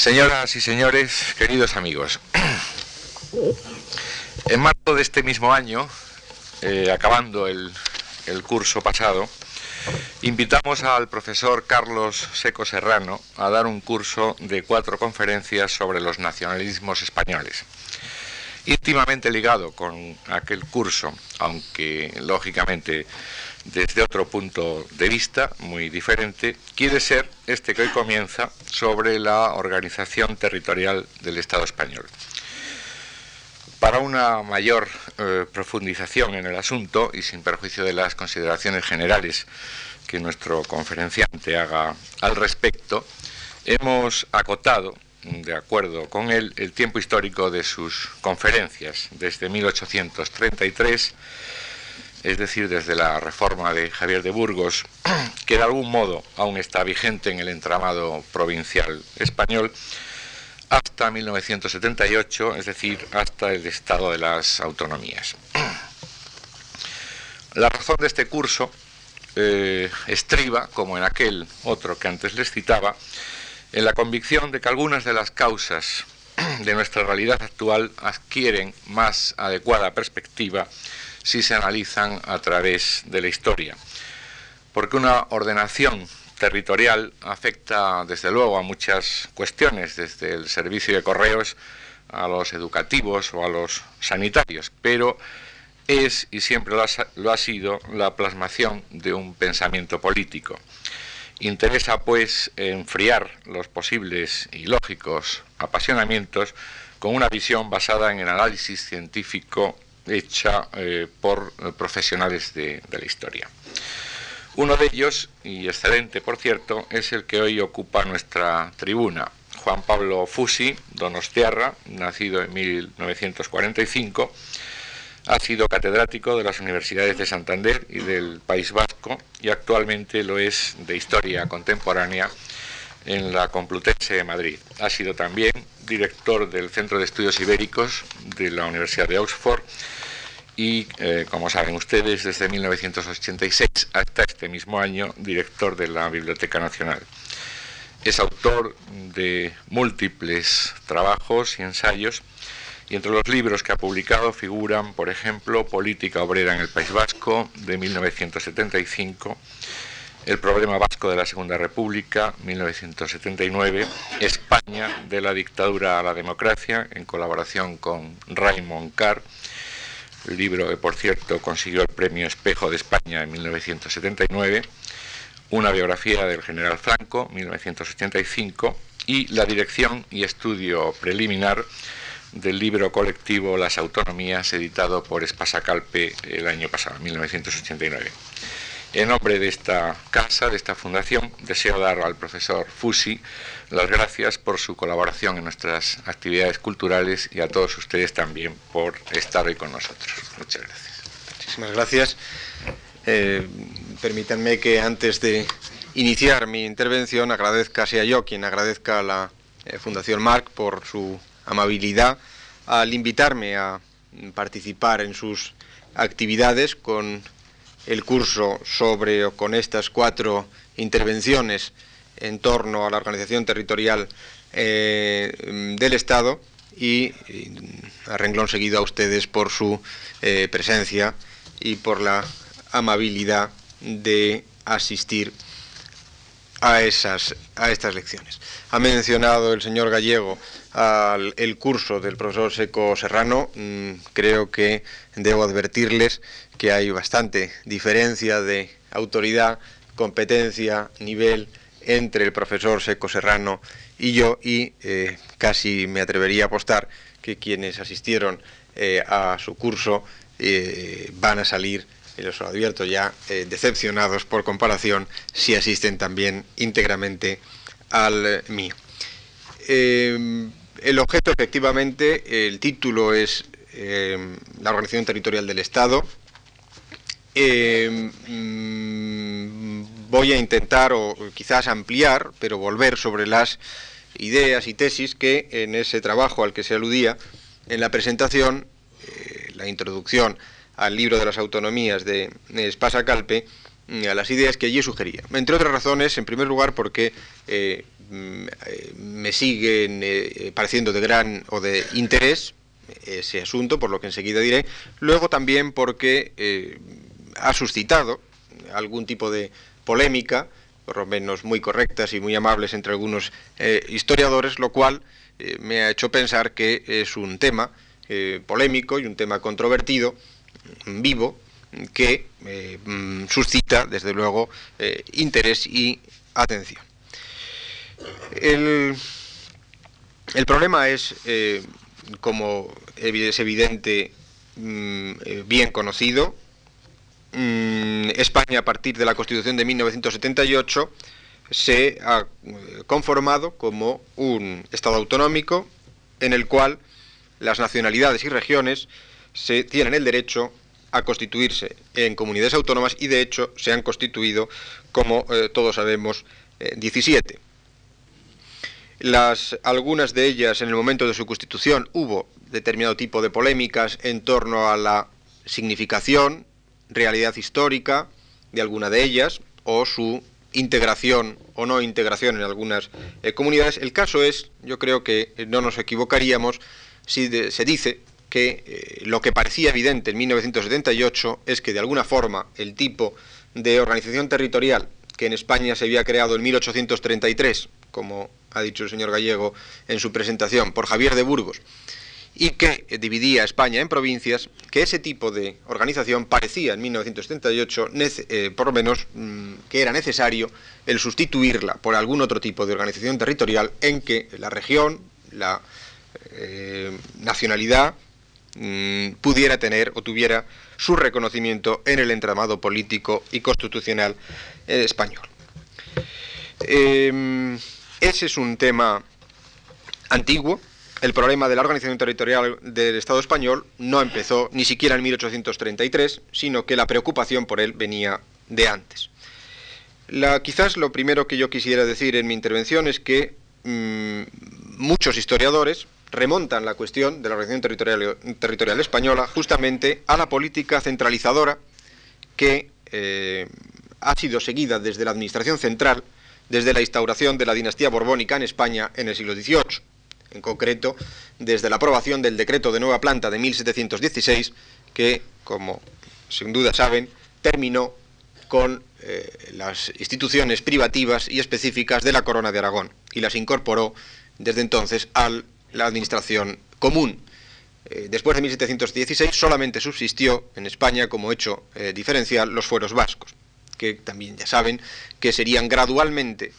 Señoras y señores, queridos amigos, en marzo de este mismo año, eh, acabando el, el curso pasado, invitamos al profesor Carlos Seco Serrano a dar un curso de cuatro conferencias sobre los nacionalismos españoles. Íntimamente ligado con aquel curso, aunque lógicamente desde otro punto de vista muy diferente, quiere ser este que hoy comienza sobre la organización territorial del Estado español. Para una mayor eh, profundización en el asunto y sin perjuicio de las consideraciones generales que nuestro conferenciante haga al respecto, hemos acotado, de acuerdo con él, el tiempo histórico de sus conferencias, desde 1833 es decir, desde la reforma de Javier de Burgos, que de algún modo aún está vigente en el entramado provincial español, hasta 1978, es decir, hasta el estado de las autonomías. La razón de este curso eh, estriba, como en aquel otro que antes les citaba, en la convicción de que algunas de las causas de nuestra realidad actual adquieren más adecuada perspectiva si se analizan a través de la historia. Porque una ordenación territorial afecta desde luego a muchas cuestiones, desde el servicio de correos a los educativos o a los sanitarios, pero es y siempre lo ha, sido la plasmación de un pensamiento político. Interesa pues enfriar los posibles y lógicos apasionamientos con una visión basada en el análisis científico hecha eh, por profesionales de, la historia. Uno de ellos, y excelente por cierto, es el que hoy ocupa nuestra tribuna, Juan Pablo Fusi, donostiarra, nacido en 1945, ha sido catedrático de las universidades de Santander y del País Vasco y actualmente lo es de Historia Contemporánea en la Complutense de Madrid. Ha sido también director del Centro de Estudios Ibéricos de la Universidad de Oxford y, eh, como saben ustedes, desde 1986 hasta este mismo año, director de la Biblioteca Nacional. Es autor de múltiples trabajos y ensayos, y entre los libros que ha publicado figuran, por ejemplo, Política Obrera en el País Vasco, de 1975, el problema vasco de la Segunda República, 1979, España de la dictadura a la democracia, en colaboración con Raymond Carr, el libro que por cierto consiguió el premio Espejo de España en 1979, una biografía del general Franco, 1985, y la dirección y estudio preliminar del libro colectivo Las Autonomías, editado por Espasacalpe el año pasado, 1989. En nombre de esta casa, de esta fundación, deseo dar al profesor Fusi las gracias por su colaboración en nuestras actividades culturales y a todos ustedes también por estar hoy con nosotros. Muchas gracias. Muchísimas gracias. Eh, permítanme que antes de iniciar mi intervención agradezca, sea yo quien agradezca a la eh, Fundación Marc por su amabilidad al invitarme a participar en sus actividades con el curso sobre o con estas cuatro intervenciones en torno a la organización territorial eh, del Estado y, a renglón seguido a ustedes por su eh, presencia y por la amabilidad de asistir a, esas, a estas lecciones. Ha mencionado el señor Gallego el curso del profesor Seco Serrano. Mm, creo que debo advertirles que hay bastante diferencia de autoridad, competencia, nivel entre el profesor Seco Serrano y yo y eh, casi me atrevería a apostar que quienes asistieron eh, a su curso eh, van a salir, y los advierto ya, decepcionados por comparación si asisten también íntegramente al mío. El objeto efectivamente, el título es la organización territorial del Estado, eh, mm, voy a intentar o quizás ampliar, pero volver sobre las ideas y tesis que en ese trabajo al que se aludía en la presentación, eh, la introducción al libro de las autonomías de Espasa Calpe, mm, a las ideas que allí sugería. Entre otras razones, en primer lugar, porque eh, me siguen pareciendo de gran o de interés ese asunto, por lo que enseguida diré. Luego también porque ha suscitado algún tipo de polémica, por lo menos muy correctas y muy amables entre algunos historiadores, lo cual me ha hecho pensar que es un tema polémico y un tema controvertido, vivo, que eh, mm, suscita, desde luego, eh, interés y atención. El, problema es, eh, como es evidente, mm, bien conocido, mm, España a partir de la Constitución de 1978 se ha conformado como un Estado autonómico en el cual las nacionalidades y regiones se tienen el derecho a constituirse en comunidades autónomas y de hecho se han constituido, como eh, todos sabemos, 17. Las, algunas de ellas en el momento de su constitución hubo determinado tipo de polémicas en torno a la significación, realidad histórica de alguna de ellas o su integración o no integración en algunas eh, comunidades. El caso es, yo creo que no nos equivocaríamos si se dice que eh, lo que parecía evidente en 1978 es que de alguna forma el tipo de organización territorial que en España se había creado en 1833, como ha dicho el señor Gallego en su presentación, por Javier de Burgos, y que dividía España en provincias, que ese tipo de organización parecía en 1978, eh, por lo menos, mm, que era necesario el sustituirla por algún otro tipo de organización territorial en que la región, la eh, nacionalidad, Mm, pudiera tener o tuviera su reconocimiento en el entramado político y constitucional eh, español. Ese es un tema antiguo. El problema de la organización territorial del Estado español no empezó ni siquiera en 1833, sino que la preocupación por él venía de antes. quizás lo primero que yo quisiera decir en mi intervención es que mm, muchos historiadores, remontan la cuestión de la organización territorial, territorial española justamente a la política centralizadora que eh, ha sido seguida desde la Administración Central, desde la instauración de la dinastía borbónica en España en el siglo XVIII, en concreto desde la aprobación del decreto de nueva planta de 1716, que, como sin duda saben, terminó con eh, las instituciones privativas y específicas de la Corona de Aragón y las incorporó desde entonces al la administración común. Eh, después de 1716 solamente subsistió en España como hecho eh, diferencial los fueros vascos, que también ya saben que serían gradualmente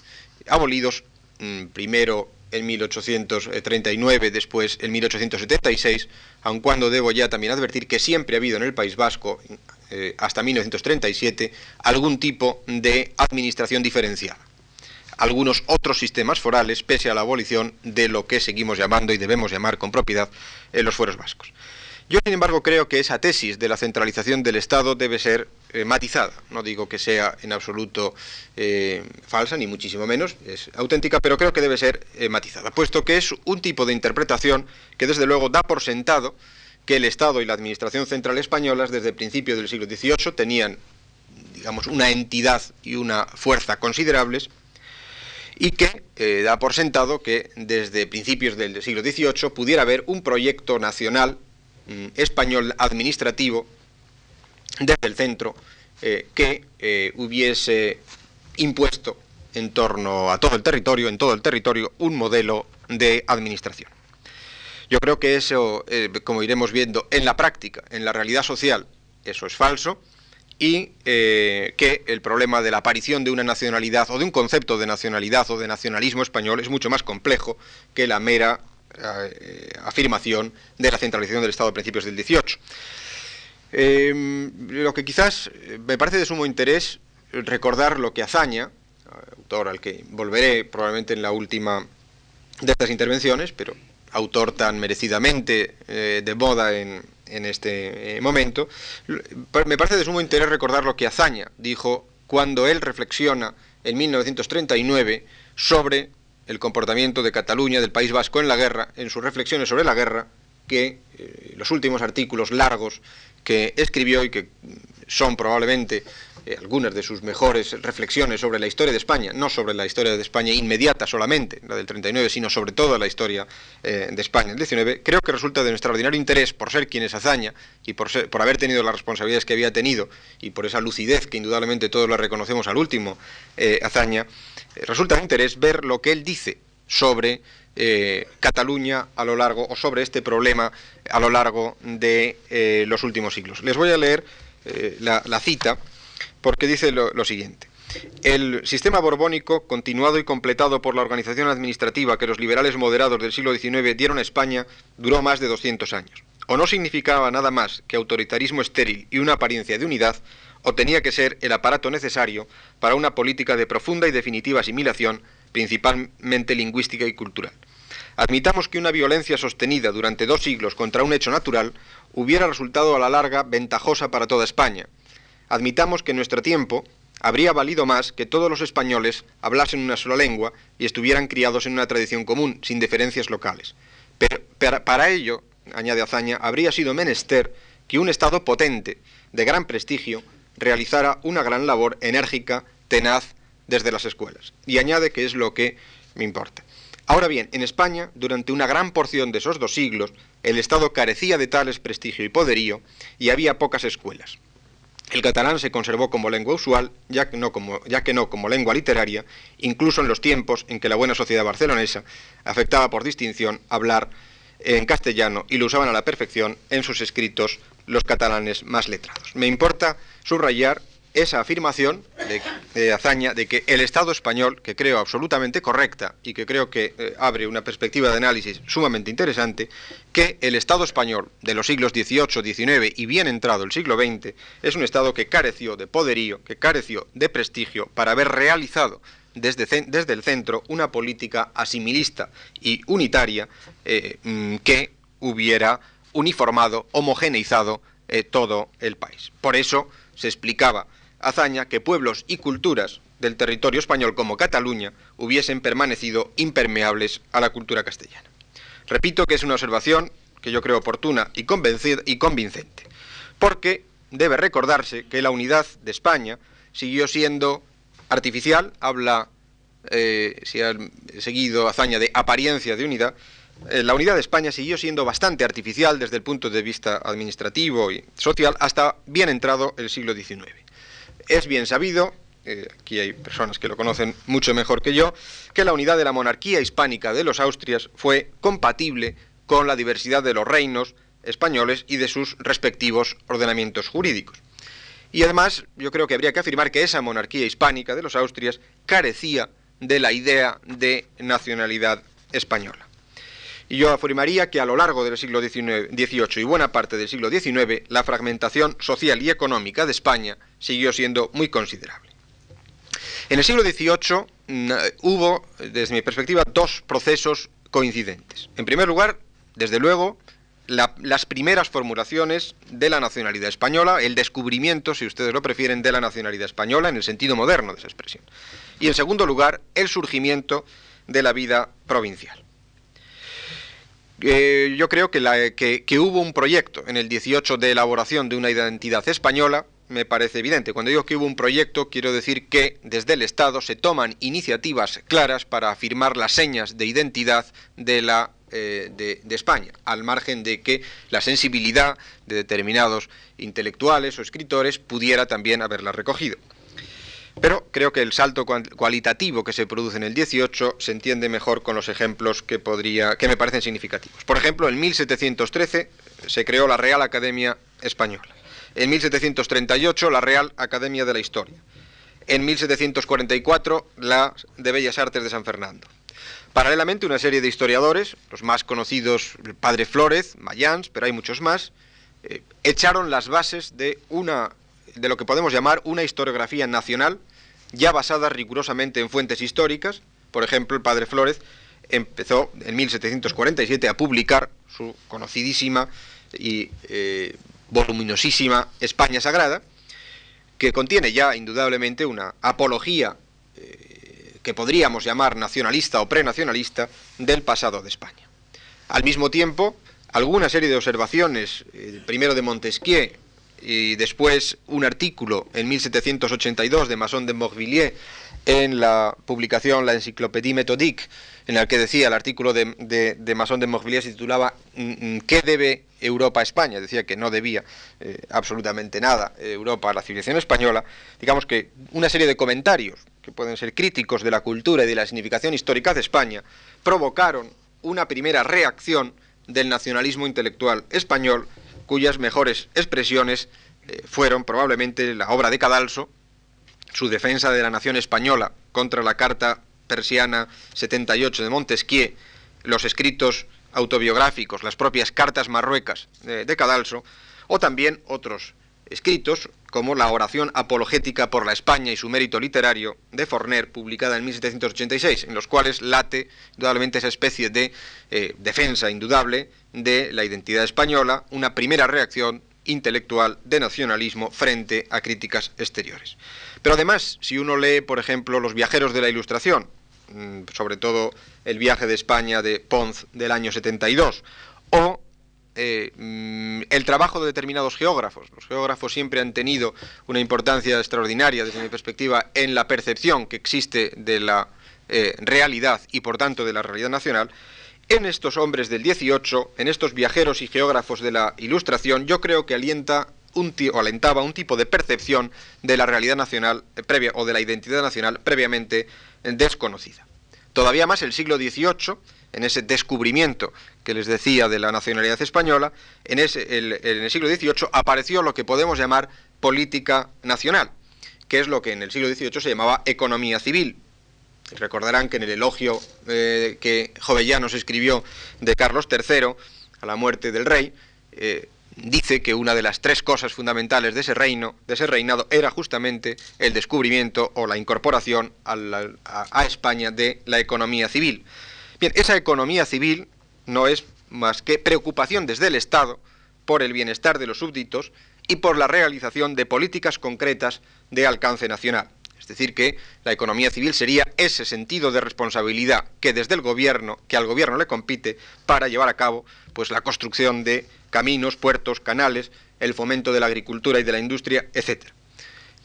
abolidos, mm, primero en 1839, después en 1876, aun cuando debo ya también advertir que siempre ha habido en el País Vasco, eh, hasta 1937, algún tipo de administración diferenciada algunos otros sistemas forales, pese a la abolición de lo que seguimos llamando y debemos llamar con propiedad eh, los fueros vascos. Yo, sin embargo, creo que esa tesis de la centralización del Estado debe ser eh, matizada. No digo que sea en absoluto eh, falsa, ni muchísimo menos, es auténtica, pero creo que debe ser matizada, puesto que es un tipo de interpretación que, desde luego, da por sentado que el Estado y la Administración Central españolas, desde el principio del siglo XVIII, tenían, digamos, una entidad y una fuerza considerables, y que eh, da por sentado que desde principios del siglo XVIII pudiera haber un proyecto nacional mm, español administrativo desde el centro eh, que eh, hubiese impuesto en torno a todo el territorio, en todo el territorio, un modelo de administración. Yo creo que eso, como iremos viendo en la práctica, en la realidad social, eso es falso, y eh, que el problema de la aparición de una nacionalidad o de un concepto de nacionalidad o de nacionalismo español es mucho más complejo que la mera eh, afirmación de la centralización del Estado a principios del 18. Em, lo que quizás me parece de sumo interés recordar lo que Azaña, autor al que volveré probablemente en la última de estas intervenciones, pero autor tan merecidamente eh, de moda en, en este eh, momento, me parece de sumo interés recordar lo que Azaña dijo cuando él reflexiona en 1939 sobre el comportamiento de Cataluña, del País Vasco en la guerra, en sus reflexiones sobre la guerra, que eh, los últimos artículos largos que escribió y que son probablemente eh, algunas de sus mejores reflexiones sobre la historia de España, no sobre la historia de España inmediata solamente, la del 39, sino sobre toda la historia eh, de España del 19, creo que resulta de un extraordinario interés por ser quien es Azaña y por, por haber tenido las responsabilidades que había tenido y por esa lucidez que indudablemente todos la reconocemos al último eh, Azaña, resulta de interés ver lo que él dice sobre Cataluña a lo largo, o sobre este problema a lo largo de los últimos siglos. Les voy a leer la cita porque dice lo, siguiente. El sistema borbónico, continuado y completado por la organización administrativa que los liberales moderados del siglo XIX dieron a España, duró más de 200 años. O no significaba nada más que autoritarismo estéril y una apariencia de unidad, o tenía que ser el aparato necesario para una política de profunda y definitiva asimilación, principalmente lingüística y cultural. Admitamos que una violencia sostenida durante dos siglos contra un hecho natural hubiera resultado a la larga ventajosa para toda España, admitamos que en nuestro tiempo habría valido más que todos los españoles hablasen una sola lengua y estuvieran criados en una tradición común, sin diferencias locales. Pero para ello, añade Azaña, habría sido menester que un Estado potente, de gran prestigio, realizara una gran labor enérgica, tenaz, desde las escuelas. Y añade que es lo que me importa. Ahora bien, en España, durante una gran porción de esos dos siglos, el Estado carecía de tales prestigio y poderío y había pocas escuelas. El catalán se conservó como lengua usual, ya que, no como, ya que no como lengua literaria, incluso en los tiempos en que la buena sociedad barcelonesa afectaba por distinción hablar en castellano y lo usaban a la perfección en sus escritos los catalanes más letrados. Me importa subrayar esa afirmación de, Azaña de que el Estado español, que creo absolutamente correcta y que creo que eh, abre una perspectiva de análisis sumamente interesante, que el Estado español de los siglos XVIII, XIX y bien entrado el siglo XX es un Estado que careció de poderío, que careció de prestigio para haber realizado desde, desde el centro una política asimilista y unitaria eh, mm, que hubiera uniformado, homogeneizado eh, todo el país. Por eso se explicaba hazaña que pueblos y culturas del territorio español como Cataluña hubiesen permanecido impermeables a la cultura castellana. Repito que es una observación que yo creo oportuna y, convincente, porque debe recordarse que la unidad de España siguió siendo artificial, habla, eh, si ha seguido hazaña de apariencia de unidad, eh, la unidad de España siguió siendo bastante artificial desde el punto de vista administrativo y social hasta bien entrado el siglo XIX. Es bien sabido, eh, aquí hay personas que lo conocen mucho mejor que yo, que la unidad de la monarquía hispánica de los Austrias fue compatible con la diversidad de los reinos españoles y de sus respectivos ordenamientos jurídicos. Y además, yo creo que habría que afirmar que esa monarquía hispánica de los Austrias carecía de la idea de nacionalidad española. Y yo afirmaría que a lo largo del siglo XVIII y buena parte del siglo XIX, la fragmentación social y económica de España siguió siendo muy considerable. En el siglo XVIII hubo, desde mi perspectiva, dos procesos coincidentes. En primer lugar, desde luego, las primeras formulaciones de la nacionalidad española, el descubrimiento, si ustedes lo prefieren, de la nacionalidad española en el sentido moderno de esa expresión. Y en segundo lugar, el surgimiento de la vida provincial. Eh, yo creo que, que, hubo un proyecto en el 18 de elaboración de una identidad española, me parece evidente. Cuando digo que hubo un proyecto, quiero decir que desde el Estado se toman iniciativas claras para afirmar las señas de identidad de la eh, de, España, al margen de que la sensibilidad de determinados intelectuales o escritores pudiera también haberla recogido. Pero creo que el salto cualitativo que se produce en el 18 se entiende mejor con los ejemplos que, podría, que me parecen significativos. Por ejemplo, en 1713 se creó la Real Academia Española. En 1738 la Real Academia de la Historia. En 1744 la de Bellas Artes de San Fernando. Paralelamente, una serie de historiadores, los más conocidos, el padre Flórez, Mayans, pero hay muchos más, eh, echaron las bases de una de lo que podemos llamar una historiografía nacional, ya basada rigurosamente en fuentes históricas. Por ejemplo, el padre Flórez empezó en 1747 a publicar su conocidísima y eh, voluminosísima España Sagrada, que contiene ya indudablemente una apología eh, que podríamos llamar nacionalista o prenacionalista del pasado de España. Al mismo tiempo, alguna serie de observaciones, eh, primero de Montesquieu y después un artículo en 1782 de Masson de Morvilliers en la publicación La Encyclopédie Méthodique, en el que decía el artículo de, de, de Masson de Morvilliers se titulaba mm, mm, ¿Qué debe Europa a España? Decía que no debía eh, absolutamente nada Europa a la civilización española. Digamos que una serie de comentarios que pueden ser críticos de la cultura y de la significación histórica de España provocaron una primera reacción del nacionalismo intelectual español, cuyas mejores expresiones eh, fueron probablemente la obra de Cadalso, su defensa de la nación española contra la Carta Persiana 78 de Montesquieu, los escritos autobiográficos, las propias cartas marruecas de, Cadalso, o también otros escritos como la oración apologética por la España y su mérito literario de Forner, publicada en 1786, en los cuales late indudablemente esa especie de eh, defensa indudable de la identidad española, una primera reacción intelectual de nacionalismo frente a críticas exteriores. Pero además, si uno lee, por ejemplo, Los viajeros de la Ilustración, sobre todo el viaje de España de Pons del año 72, o eh, mm, el trabajo de determinados geógrafos. Los geógrafos siempre han tenido una importancia extraordinaria desde mi perspectiva en la percepción que existe de la eh, realidad y por tanto de la realidad nacional. En estos hombres del 18, en estos viajeros y geógrafos de la Ilustración, yo creo que alienta o alentaba un tipo de percepción de la realidad nacional eh, previa o de la identidad nacional previamente desconocida. Todavía más el siglo XVIII en ese descubrimiento que les decía de la nacionalidad española, en, ese, el, siglo XVIII apareció lo que podemos llamar política nacional, que es lo que en el siglo XVIII se llamaba economía civil. Recordarán que en el elogio eh, que Jovellanos escribió de Carlos III, a la muerte del rey, eh, dice que una de las tres cosas fundamentales de ese reino, de ese reinado, era justamente el descubrimiento o la incorporación a, España de la economía civil. Bien, esa economía civil no es más que preocupación desde el Estado por el bienestar de los súbditos y por la realización de políticas concretas de alcance nacional. Es decir, que la economía civil sería ese sentido de responsabilidad que desde el gobierno, que al gobierno le compite para llevar a cabo pues la construcción de caminos, puertos, canales, el fomento de la agricultura y de la industria, etc.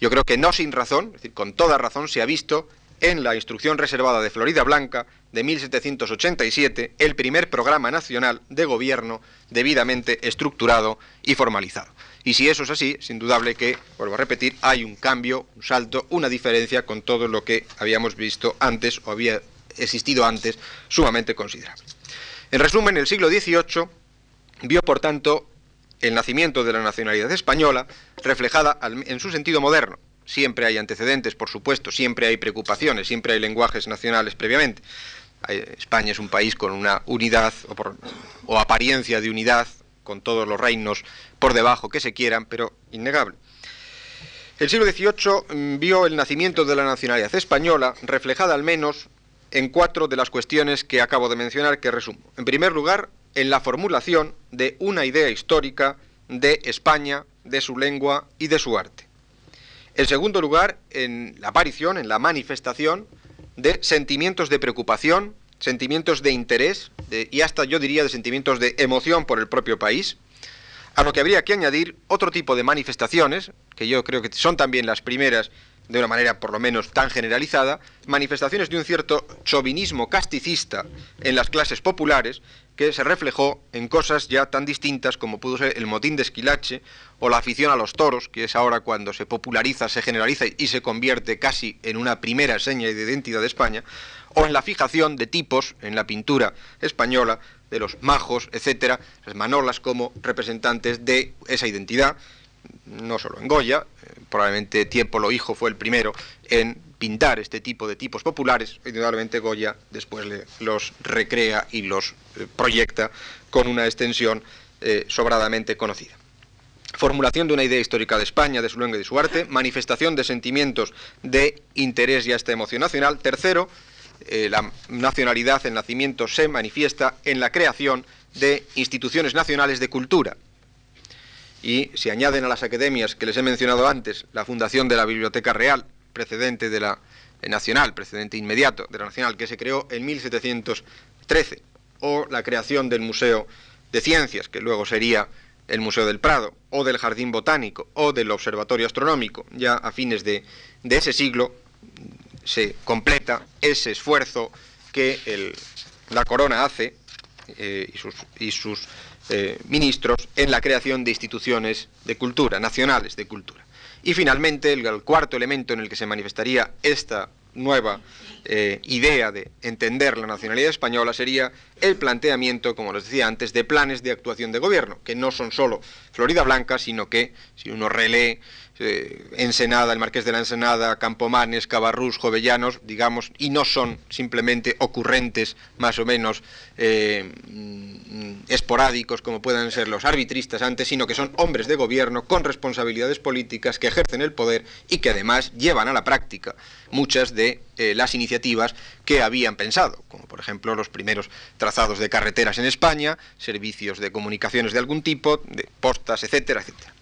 Yo creo que no sin razón, es decir, con toda razón se ha visto en la instrucción reservada de Florida Blanca de 1787 el primer programa nacional de gobierno debidamente estructurado y formalizado. Y si eso es así, es indudable que, vuelvo a repetir, hay un cambio, un salto, una diferencia con todo lo que habíamos visto antes o había existido antes, sumamente considerable. En resumen, el siglo XVIII vio, por tanto, el nacimiento de la nacionalidad española reflejada en su sentido moderno, Siempre hay antecedentes, por supuesto, siempre hay preocupaciones, siempre hay lenguajes nacionales previamente. España es un país con una unidad o, apariencia de unidad, con todos los reinos por debajo que se quieran, pero innegable. El siglo XVIII mm, vio el nacimiento de la nacionalidad española reflejada al menos en cuatro de las cuestiones que acabo de mencionar que resumo. En primer lugar, en la formulación de una idea histórica de España, de su lengua y de su arte. En segundo lugar, en la aparición, en la manifestación de sentimientos de preocupación, sentimientos de interés y hasta yo diría de sentimientos de emoción por el propio país, a lo que habría que añadir otro tipo de manifestaciones, que yo creo que son también las primeras de una manera por lo menos tan generalizada, manifestaciones de un cierto chauvinismo casticista en las clases populares que se reflejó en cosas ya tan distintas como pudo ser el motín de Esquilache o la afición a los toros, que es ahora cuando se populariza, se generaliza y se convierte casi en una primera seña de identidad de España, o en la fijación de tipos en la pintura española de los majos, etcétera, las manolas como representantes de esa identidad, no solo en Goya, eh, probablemente Tiempo lo Hijo fue el primero en pintar este tipo de tipos populares, indudablemente Goya después le, los recrea y los eh, proyecta con una extensión eh, sobradamente conocida. Formulación de una idea histórica de España, de su lengua y de su arte, manifestación de sentimientos de interés y hasta emoción nacional. Tercero, eh, la nacionalidad, el nacimiento se manifiesta en la creación de instituciones nacionales de cultura, y se añaden a las academias que les he mencionado antes la fundación de la Biblioteca Real, precedente de la eh, Nacional, precedente inmediato de la Nacional, que se creó en 1713, o la creación del Museo de Ciencias, que luego sería el Museo del Prado, o del Jardín Botánico, o del Observatorio Astronómico. Ya a fines de, ese siglo se completa ese esfuerzo que la corona hace eh, y sus, eh, ministros en la creación de instituciones de cultura, nacionales de cultura. Y finalmente, el cuarto elemento en el que se manifestaría esta nueva eh, idea de entender la nacionalidad española sería el planteamiento, como les decía antes, de planes de actuación de gobierno, que no son solo Florida Blanca, sino que, si uno relee eh, Ensenada, el Marqués de la Ensenada, Campomanes, Cabarrús, Jovellanos, digamos, y no son simplemente ocurrentes más o menos eh, mm, esporádicos como puedan ser los arbitristas antes, sino que son hombres de gobierno con responsabilidades políticas que ejercen el poder y que además llevan a la práctica muchas de eh, las iniciativas que habían pensado, como por ejemplo los primeros trazados de carreteras en España, servicios de comunicaciones de algún tipo, de postas, etcétera, etcétera.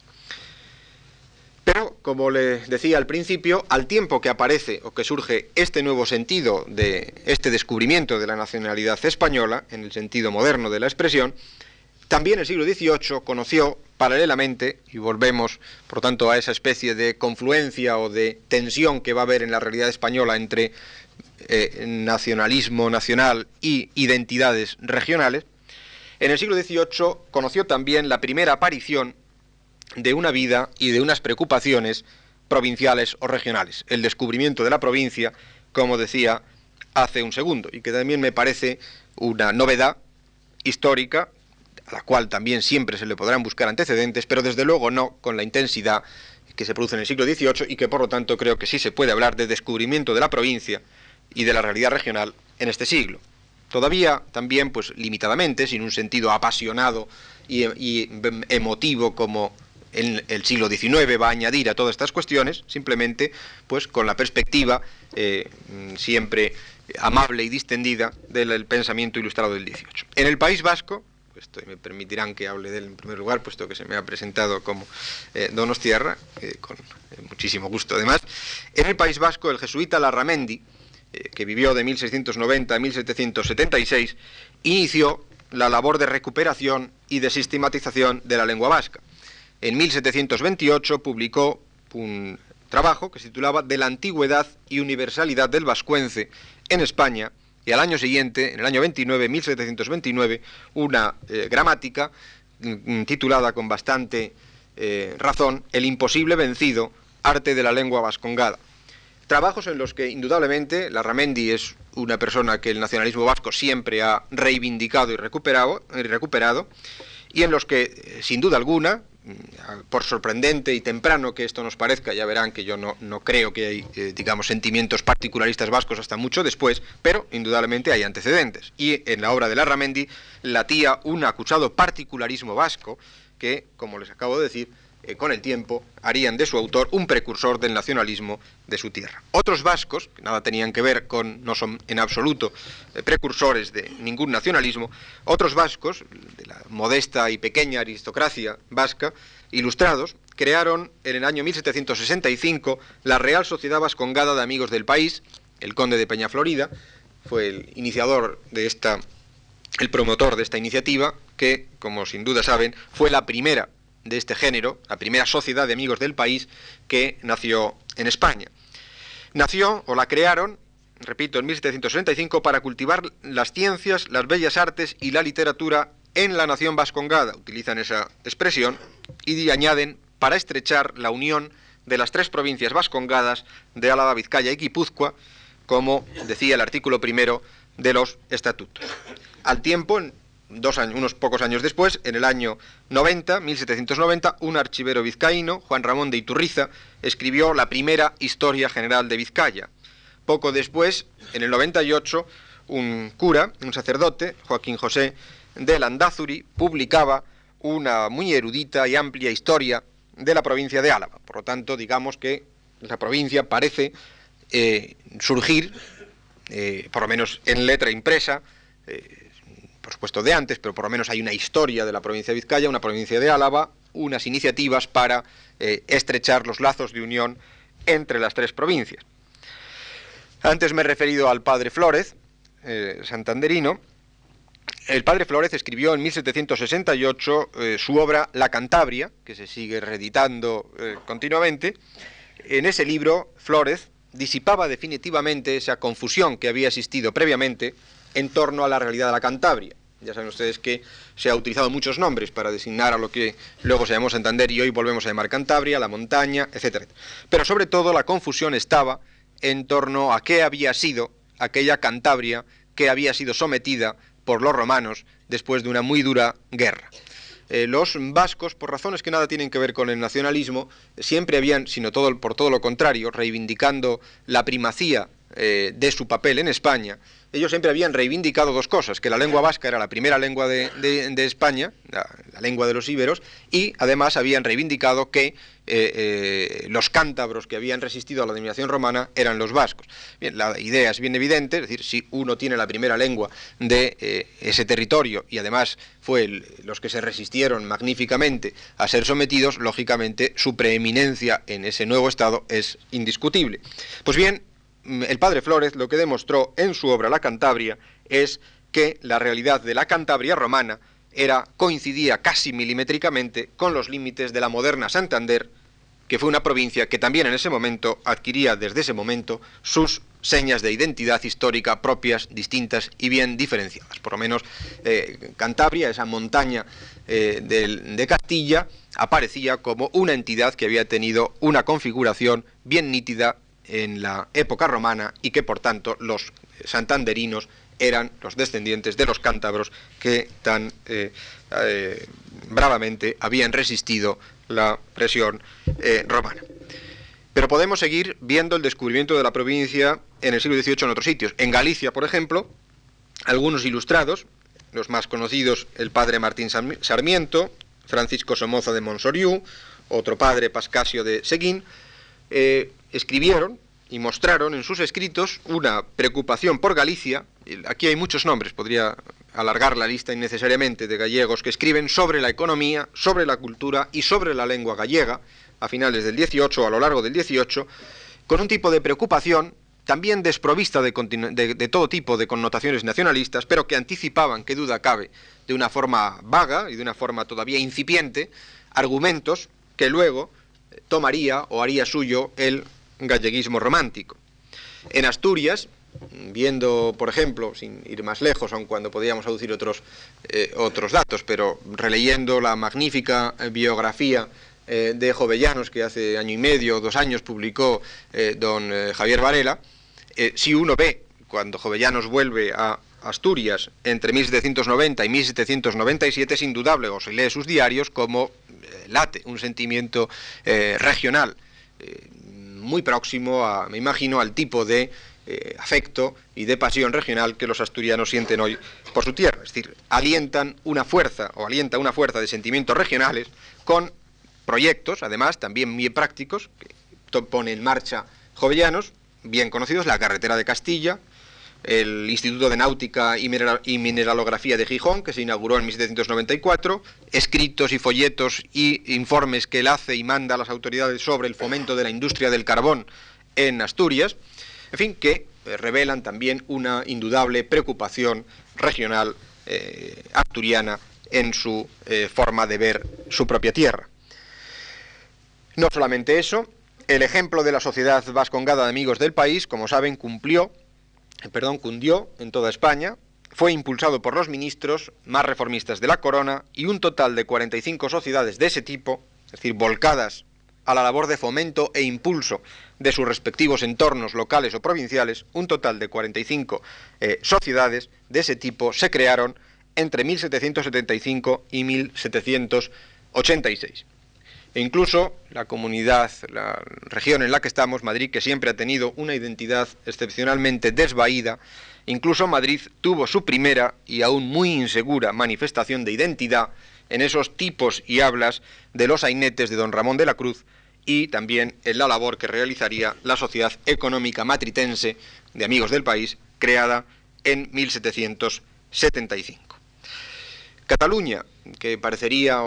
Pero, como le decía al principio, al tiempo que aparece o que surge este nuevo sentido de este descubrimiento de la nacionalidad española, en el sentido moderno de la expresión, también el siglo XVIII conoció paralelamente, y volvemos por tanto a esa especie de confluencia o de tensión que va a haber en la realidad española entre eh, nacionalismo nacional y identidades regionales, en el siglo XVIII conoció también la primera aparición de una vida y de unas preocupaciones provinciales o regionales. El descubrimiento de la provincia, como decía hace un segundo, y que también me parece una novedad histórica, a la cual también siempre se le podrán buscar antecedentes, pero desde luego no con la intensidad que se produce en el siglo XVIII y que por lo tanto creo que sí se puede hablar de descubrimiento de la provincia y de la realidad regional en este siglo. Todavía también, pues limitadamente, sin un sentido apasionado y, y emotivo como en el siglo XIX va a añadir a todas estas cuestiones, simplemente pues con la perspectiva eh, siempre amable y distendida del pensamiento ilustrado del XVIII. En el País Vasco, pues me permitirán que hable de él en primer lugar, puesto que se me ha presentado como eh, Donostierra, eh, con muchísimo gusto además, en el País Vasco el jesuita Larramendi, que vivió de 1690 a 1776, inició la labor de recuperación y de sistematización de la lengua vasca en 1728 publicó un trabajo que se titulaba De la antigüedad y universalidad del vascuence en España y al año siguiente, en el año 29, 1729, una eh, gramática mm, titulada con bastante eh, razón El imposible vencido, arte de la lengua vascongada. Trabajos en los que indudablemente la Ramendi es una persona que el nacionalismo vasco siempre ha reivindicado y recuperado, y, recuperado, y en los que, eh, sin duda alguna, por sorprendente y temprano que esto nos parezca, ya verán que yo no, no creo que hay, eh, digamos, sentimientos particularistas vascos hasta mucho después, pero indudablemente hay antecedentes. Y en la obra de Larramendi latía un acusado particularismo vasco que, como les acabo de decir, eh, con el tiempo harían de su autor un precursor del nacionalismo de su tierra. Otros vascos, que nada tenían que ver con, no son en absoluto eh, precursores de ningún nacionalismo, otros vascos, de la modesta y pequeña aristocracia vasca, ilustrados, crearon en el año 1765 la Real Sociedad Vascongada de Amigos del País, el conde de Peña Florida, fue el iniciador de esta, el promotor de esta iniciativa, que, como sin duda saben, fue la primera de este género, la primera sociedad de amigos del país que nació en España. Nació o la crearon, repito, en 1765 para cultivar las ciencias, las bellas artes y la literatura en la nación vascongada, utilizan esa expresión, y añaden para estrechar la unión de las tres provincias vascongadas de Álava, Vizcaya y Guipúzcoa, como decía el artículo primero de los estatutos. Al tiempo, unos pocos años después, en el año 90, 1790, un archivero vizcaíno, Juan Ramón de Iturriza, escribió la primera Historia General de Vizcaya. Poco después, en el 98, un cura, un sacerdote, Joaquín José de Landázuri, publicaba una muy erudita y amplia historia de la provincia de Álava. Por lo tanto, digamos que la provincia parece eh, surgir, eh, por lo menos en letra impresa, eh, por supuesto de antes, pero por lo menos hay una historia de la provincia de Vizcaya, una provincia de Álava, unas iniciativas para eh, estrechar los lazos de unión entre las tres provincias. Antes me he referido al padre Flórez, eh, santanderino, el padre Flórez escribió en 1768 eh, su obra La Cantabria, que se sigue reeditando continuamente. En ese libro, Flórez disipaba definitivamente esa confusión que había existido previamente en torno a la realidad de la Cantabria. Ya saben ustedes que se ha utilizado muchos nombres para designar a lo que luego se llamó Santander y hoy volvemos a llamar Cantabria, la montaña, etc. Pero sobre todo la confusión estaba en torno a qué había sido aquella Cantabria que había sido sometida por los romanos después de una muy dura guerra. Eh, los vascos, por razones que nada tienen que ver con el nacionalismo, siempre habían, sino todo, por todo lo contrario, reivindicando la primacía eh, de su papel en España, ellos siempre habían reivindicado dos cosas, que la lengua vasca era la primera lengua de, España, la, lengua de los íberos, y además habían reivindicado que eh, eh, los cántabros que habían resistido a la dominación romana eran los vascos. Bien, la idea es bien evidente, es decir, si uno tiene la primera lengua de eh, ese territorio y además fue los que se resistieron magníficamente a ser sometidos, lógicamente su preeminencia en ese nuevo Estado es indiscutible. Pues bien, el padre Flores lo que demostró en su obra La Cantabria es que la realidad de la Cantabria romana era, coincidía casi milimétricamente con los límites de la moderna Santander, que fue una provincia que también en ese momento adquiría desde ese momento sus señas de identidad histórica propias, distintas y bien diferenciadas. Por lo menos eh, Cantabria, esa montaña eh, de Castilla, aparecía como una entidad que había tenido una configuración bien nítida en la época romana y que por tanto los santanderinos eran los descendientes de los cántabros que tan eh, eh, bravamente habían resistido la presión eh, romana. Pero podemos seguir viendo el descubrimiento de la provincia en el siglo XVIII en otros sitios. En Galicia, por ejemplo, algunos ilustrados, los más conocidos, el padre Martín Sarmiento, Francisco Somoza de Monsoriú, otro padre Pascasio de Seguín, escribieron y mostraron en sus escritos una preocupación por Galicia, aquí hay muchos nombres, podría alargar la lista innecesariamente de gallegos que escriben sobre la economía, sobre la cultura y sobre la lengua gallega a finales del 18 o a lo largo del 18, con un tipo de preocupación también desprovista de, de, todo tipo de connotaciones nacionalistas, pero que anticipaban, qué duda cabe, de una forma vaga y de una forma todavía incipiente, argumentos que luego tomaría o haría suyo el galleguismo romántico. En Asturias, viendo, por ejemplo, sin ir más lejos, aun cuando podíamos aducir otros, eh, otros datos, pero releyendo la magnífica eh, biografía eh, de Jovellanos que hace año y medio dos años publicó don Javier Varela, si uno ve cuando Jovellanos vuelve a Asturias entre 1790 y 1797 es indudable, o se lee sus diarios, como late un sentimiento regional muy próximo, a, me imagino, al tipo de eh, afecto y de pasión regional que los asturianos sienten hoy por su tierra. Es decir, alientan una fuerza o alienta una fuerza de sentimientos regionales con proyectos, además, también muy prácticos, que pone en marcha Jovellanos, bien conocidos, la carretera de Castilla, el Instituto de Náutica y Mineralografía de Gijón, que se inauguró en 1794, escritos y folletos y informes que él hace y manda a las autoridades sobre el fomento de la industria del carbón en Asturias, en fin, que eh, revelan también una indudable preocupación regional eh, asturiana en su eh, forma de ver su propia tierra. No solamente eso, el ejemplo de la sociedad vascongada de amigos del país, como saben, cumplió perdón, cundió en toda España, fue impulsado por los ministros más reformistas de la corona y un total de 45 sociedades de ese tipo, es decir, volcadas a la labor de fomento e impulso de sus respectivos entornos locales o provinciales, un total de 45 eh, sociedades de ese tipo se crearon entre 1775 y 1786. E incluso la comunidad, la región en la que estamos, Madrid, que siempre ha tenido una identidad excepcionalmente desvaída, incluso Madrid tuvo su primera y aún muy insegura manifestación de identidad en esos tipos y hablas de los ainetes de don Ramón de la Cruz y también en la labor que realizaría la Sociedad Económica Matritense de Amigos del País, creada en 1775. Cataluña, que parecería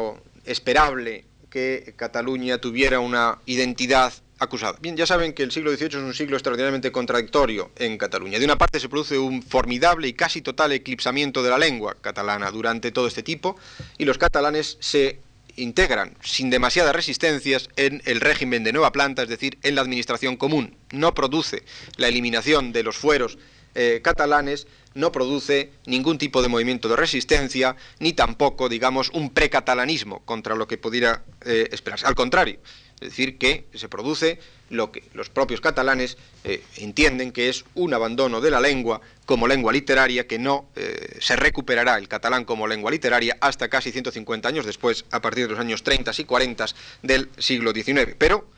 esperable que Cataluña tuviera una identidad acusada. Bien, ya saben que el siglo XVIII es un siglo extraordinariamente contradictorio en Cataluña. De una parte se produce un formidable y casi total eclipsamiento de la lengua catalana durante todo este tipo y los catalanes se integran sin demasiadas resistencias en el régimen de nueva planta, es decir, en la administración común. No produce la eliminación de los fueros eh, catalanes, no produce ningún tipo de movimiento de resistencia, ni tampoco, digamos, un precatalanismo contra lo que pudiera eh, esperarse. Al contrario, es decir, que se produce lo que los propios catalanes eh, entienden que es un abandono de la lengua como lengua literaria que no eh, se recuperará el catalán como lengua literaria hasta casi 150 años después, a partir de los años 30 y 40 del siglo XIX. Pero,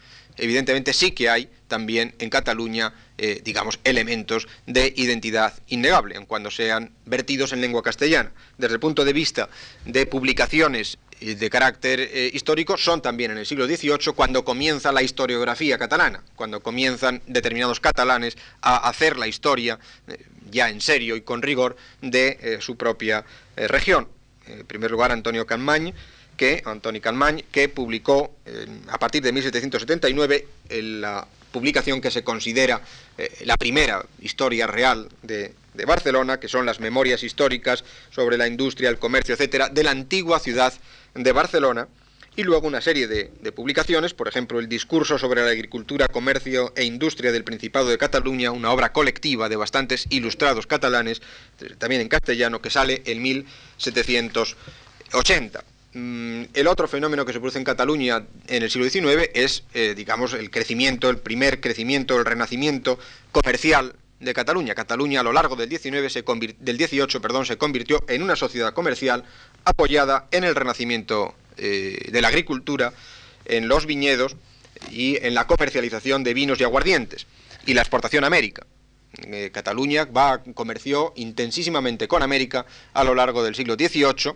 evidentemente, sí que hay también en Cataluña, eh, digamos, elementos de identidad innegable, en cuando sean vertidos en lengua castellana. Desde el punto de vista de publicaciones de carácter eh, histórico son también en el siglo XVIII cuando comienza la historiografía catalana, cuando comienzan determinados catalanes a hacer la historia eh, ya en serio y con rigor de su propia región. En primer lugar, Antonio Canmañ, que, Antoni Canmañ, que publicó a partir de 1779 la publicación que se considera la primera historia real de, Barcelona, que son las memorias históricas sobre la industria, el comercio, etcétera, de la antigua ciudad de Barcelona, y luego una serie de, publicaciones, por ejemplo, el discurso sobre la agricultura, comercio e industria del Principado de Cataluña, una obra colectiva de bastantes ilustrados catalanes, también en castellano, que sale en 1780. Mm, el otro fenómeno que se produce en Cataluña en el siglo XIX es, eh, digamos, el crecimiento, el primer crecimiento, el renacimiento comercial de Cataluña. Cataluña a lo largo del, 19 se del 18 perdón, se convirtió en una sociedad comercial apoyada en el renacimiento eh, de la agricultura, en los viñedos y en la comercialización de vinos y aguardientes y la exportación a América. Eh, Cataluña va, comerció intensísimamente con América a lo largo del siglo XVIII,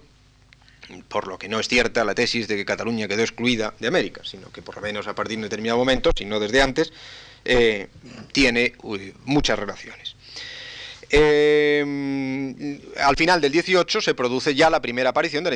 por lo que no es cierta la tesis de que Cataluña quedó excluida de América, sino que por lo menos a partir de un determinado momento, si no desde antes, eh, tiene muchas relaciones. Eh, al final del 18 se produce ya la primera aparición de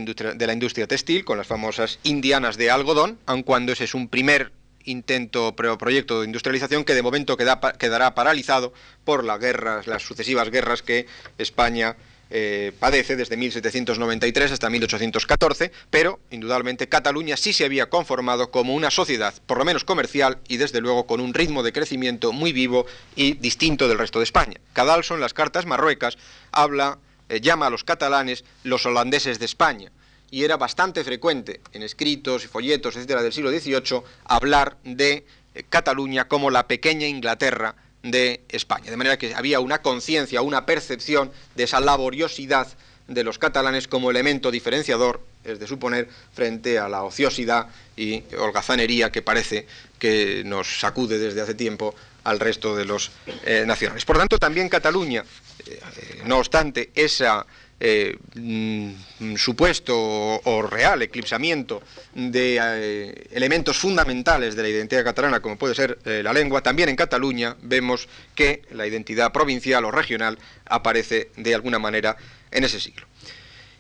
la, industria, textil con las famosas indianas de algodón, aun cuando ese es un primer intento proyecto de industrialización que de momento quedará paralizado por las guerras, las sucesivas guerras que España eh, padece desde 1793 hasta 1814, pero indudablemente Cataluña sí se había conformado como una sociedad, por lo menos comercial, y desde luego con un ritmo de crecimiento muy vivo y distinto del resto de España. Cadalso en las cartas marruecas habla, eh, llama a los catalanes los holandeses de España, y era bastante frecuente en escritos y folletos, etcétera, del siglo XVIII hablar de eh, Cataluña como la pequeña Inglaterra de España. De manera que había una conciencia, una percepción de esa laboriosidad de los catalanes como elemento diferenciador, es de suponer, frente a la ociosidad y holgazanería que parece que nos sacude desde hace tiempo al resto de los eh, nacionales. Por tanto, también Cataluña, eh, no obstante esa eh, mm, supuesto o, real eclipsamiento de eh, elementos fundamentales de la identidad catalana, como puede ser eh, la lengua, también en Cataluña vemos que la identidad provincial o regional aparece de alguna manera en ese siglo.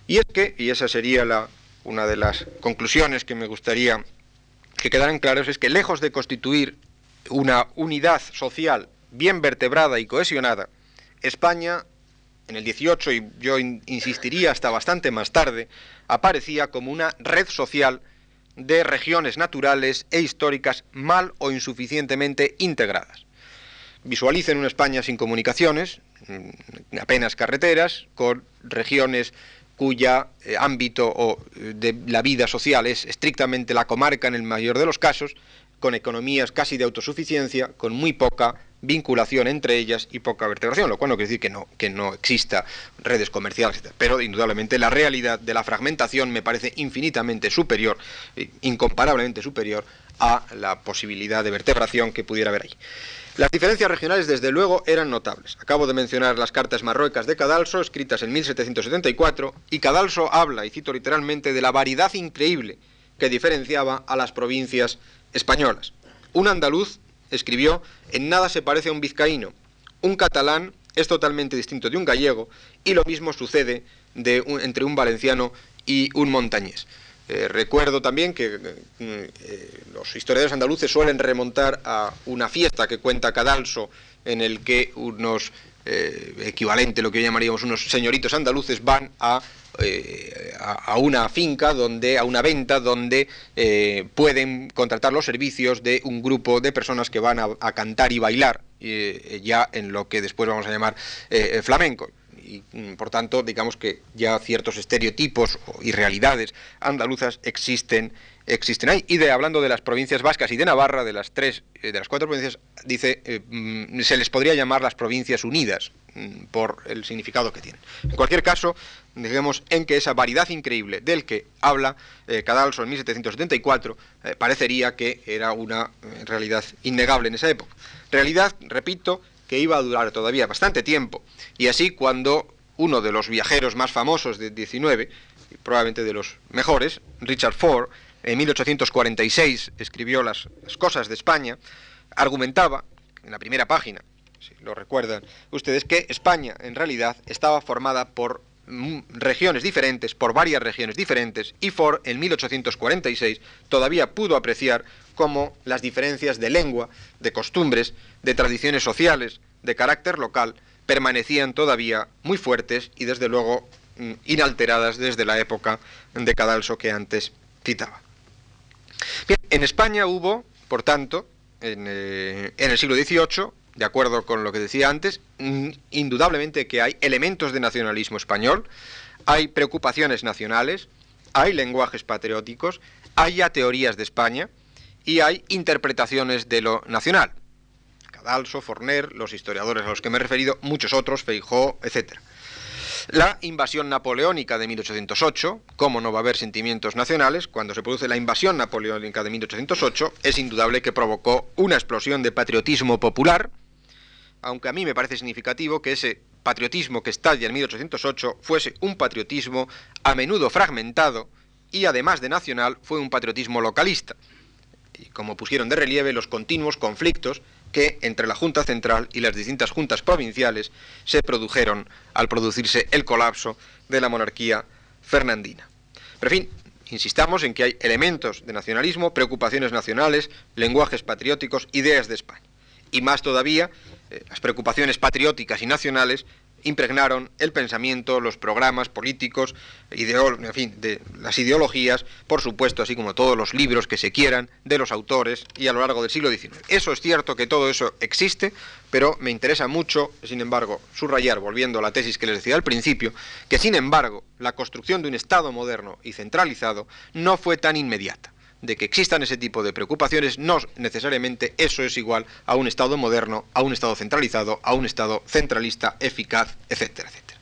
Y es que, y esa sería la, una de las conclusiones que me gustaría que quedaran claras, es que lejos de constituir una unidad social bien vertebrada y cohesionada, España en el 18, y yo insistiría hasta bastante más tarde, aparecía como una red social de regiones naturales e históricas mal o insuficientemente integradas. Visualicen una España sin comunicaciones, mm, apenas carreteras, con regiones cuya eh, ámbito o, eh, de la vida social es estrictamente la comarca en el mayor de los casos, con economías casi de autosuficiencia, con muy poca vinculación entre ellas y poca vertebración, lo cual no quiere decir que no, que no exista redes comerciales, pero indudablemente la realidad de la fragmentación me parece infinitamente superior, eh, incomparablemente superior a la posibilidad de vertebración que pudiera haber ahí. Las diferencias regionales, desde luego, eran notables. Acabo de mencionar las cartas marruecas de Cadalso, escritas en 1774, y Cadalso habla, y cito literalmente, de la variedad increíble que diferenciaba a las provincias españolas. Un andaluz escribió, en nada se parece a un vizcaíno. Un catalán es totalmente distinto de un gallego y lo mismo sucede entre un valenciano y un montañés. Eh, recuerdo también que los historiadores andaluces suelen remontar a una fiesta que cuenta Cadalso en el que unos equivalente, lo que llamaríamos unos señoritos andaluces, van a eh, a, una finca, donde, a una venta, donde eh, pueden contratar los servicios de un grupo de personas que van a, cantar y bailar, eh, ya en lo que después vamos a llamar flamenco. Y mm, por tanto digamos que ya ciertos estereotipos y realidades andaluzas existen existen ahí. Y de hablando de las provincias vascas y de Navarra de las tres de las cuatro provincias dice mm, se les podría llamar las provincias unidas por el significado que tienen en cualquier caso digamos, en que esa variedad increíble del que habla eh, Cadalso en 1774 eh, parecería que era una eh, realidad innegable en esa época. Realidad, repito, que iba a durar todavía bastante tiempo, y así cuando uno de los viajeros más famosos del 19, probablemente de los mejores, Richard Ford, en 1846 escribió las cosas de España, argumentaba en la primera página, si lo recuerdan ustedes, que España en realidad estaba formada por regiones diferentes, por varias regiones diferentes, y Ford en 1846 todavía pudo apreciar cómo las diferencias de lengua, de costumbres, de tradiciones sociales, de carácter local, permanecían todavía muy fuertes y desde luego mm, inalteradas desde la época de Cadalso que antes citaba. Bien, en España hubo, por tanto, en, eh, en el siglo XVIII, de acuerdo con lo que decía antes, mm, indudablemente que hay elementos de nacionalismo español, hay preocupaciones nacionales, hay lenguajes patrióticos, hay ya teorías de España y hay interpretaciones de lo nacional. Cadalso, Forner, los historiadores a los que me he referido, muchos otros, Feijó, etc. La invasión napoleónica de 1808, ¿cómo no va a haber sentimientos nacionales? Cuando se produce la invasión napoleónica de 1808, es indudable que provocó una explosión de patriotismo popular, aunque a mí me parece significativo que ese patriotismo que estalla en 1808 fuese un patriotismo a menudo fragmentado y además de nacional fue un patriotismo localista. Y como pusieron de relieve los continuos conflictos que entre la Junta Central y las distintas juntas provinciales se produjeron al producirse el colapso de la monarquía fernandina. Pero en fin, insistamos en que hay elementos de nacionalismo, preocupaciones nacionales, lenguajes patrióticos, ideas de España. Y más todavía eh, las preocupaciones patrióticas y nacionales impregnaron el pensamiento, los programas políticos, en fin, de las ideologías, por supuesto, así como todos los libros que se quieran de los autores y a lo largo del siglo XIX. Eso es cierto que todo eso existe, pero me interesa mucho, sin embargo, subrayar, volviendo a la tesis que les decía al principio, que sin embargo la construcción de un Estado moderno y centralizado no fue tan inmediata de que existan ese tipo de preocupaciones, no necesariamente eso es igual a un Estado moderno, a un Estado centralizado, a un Estado centralista, eficaz, etcétera, etcétera.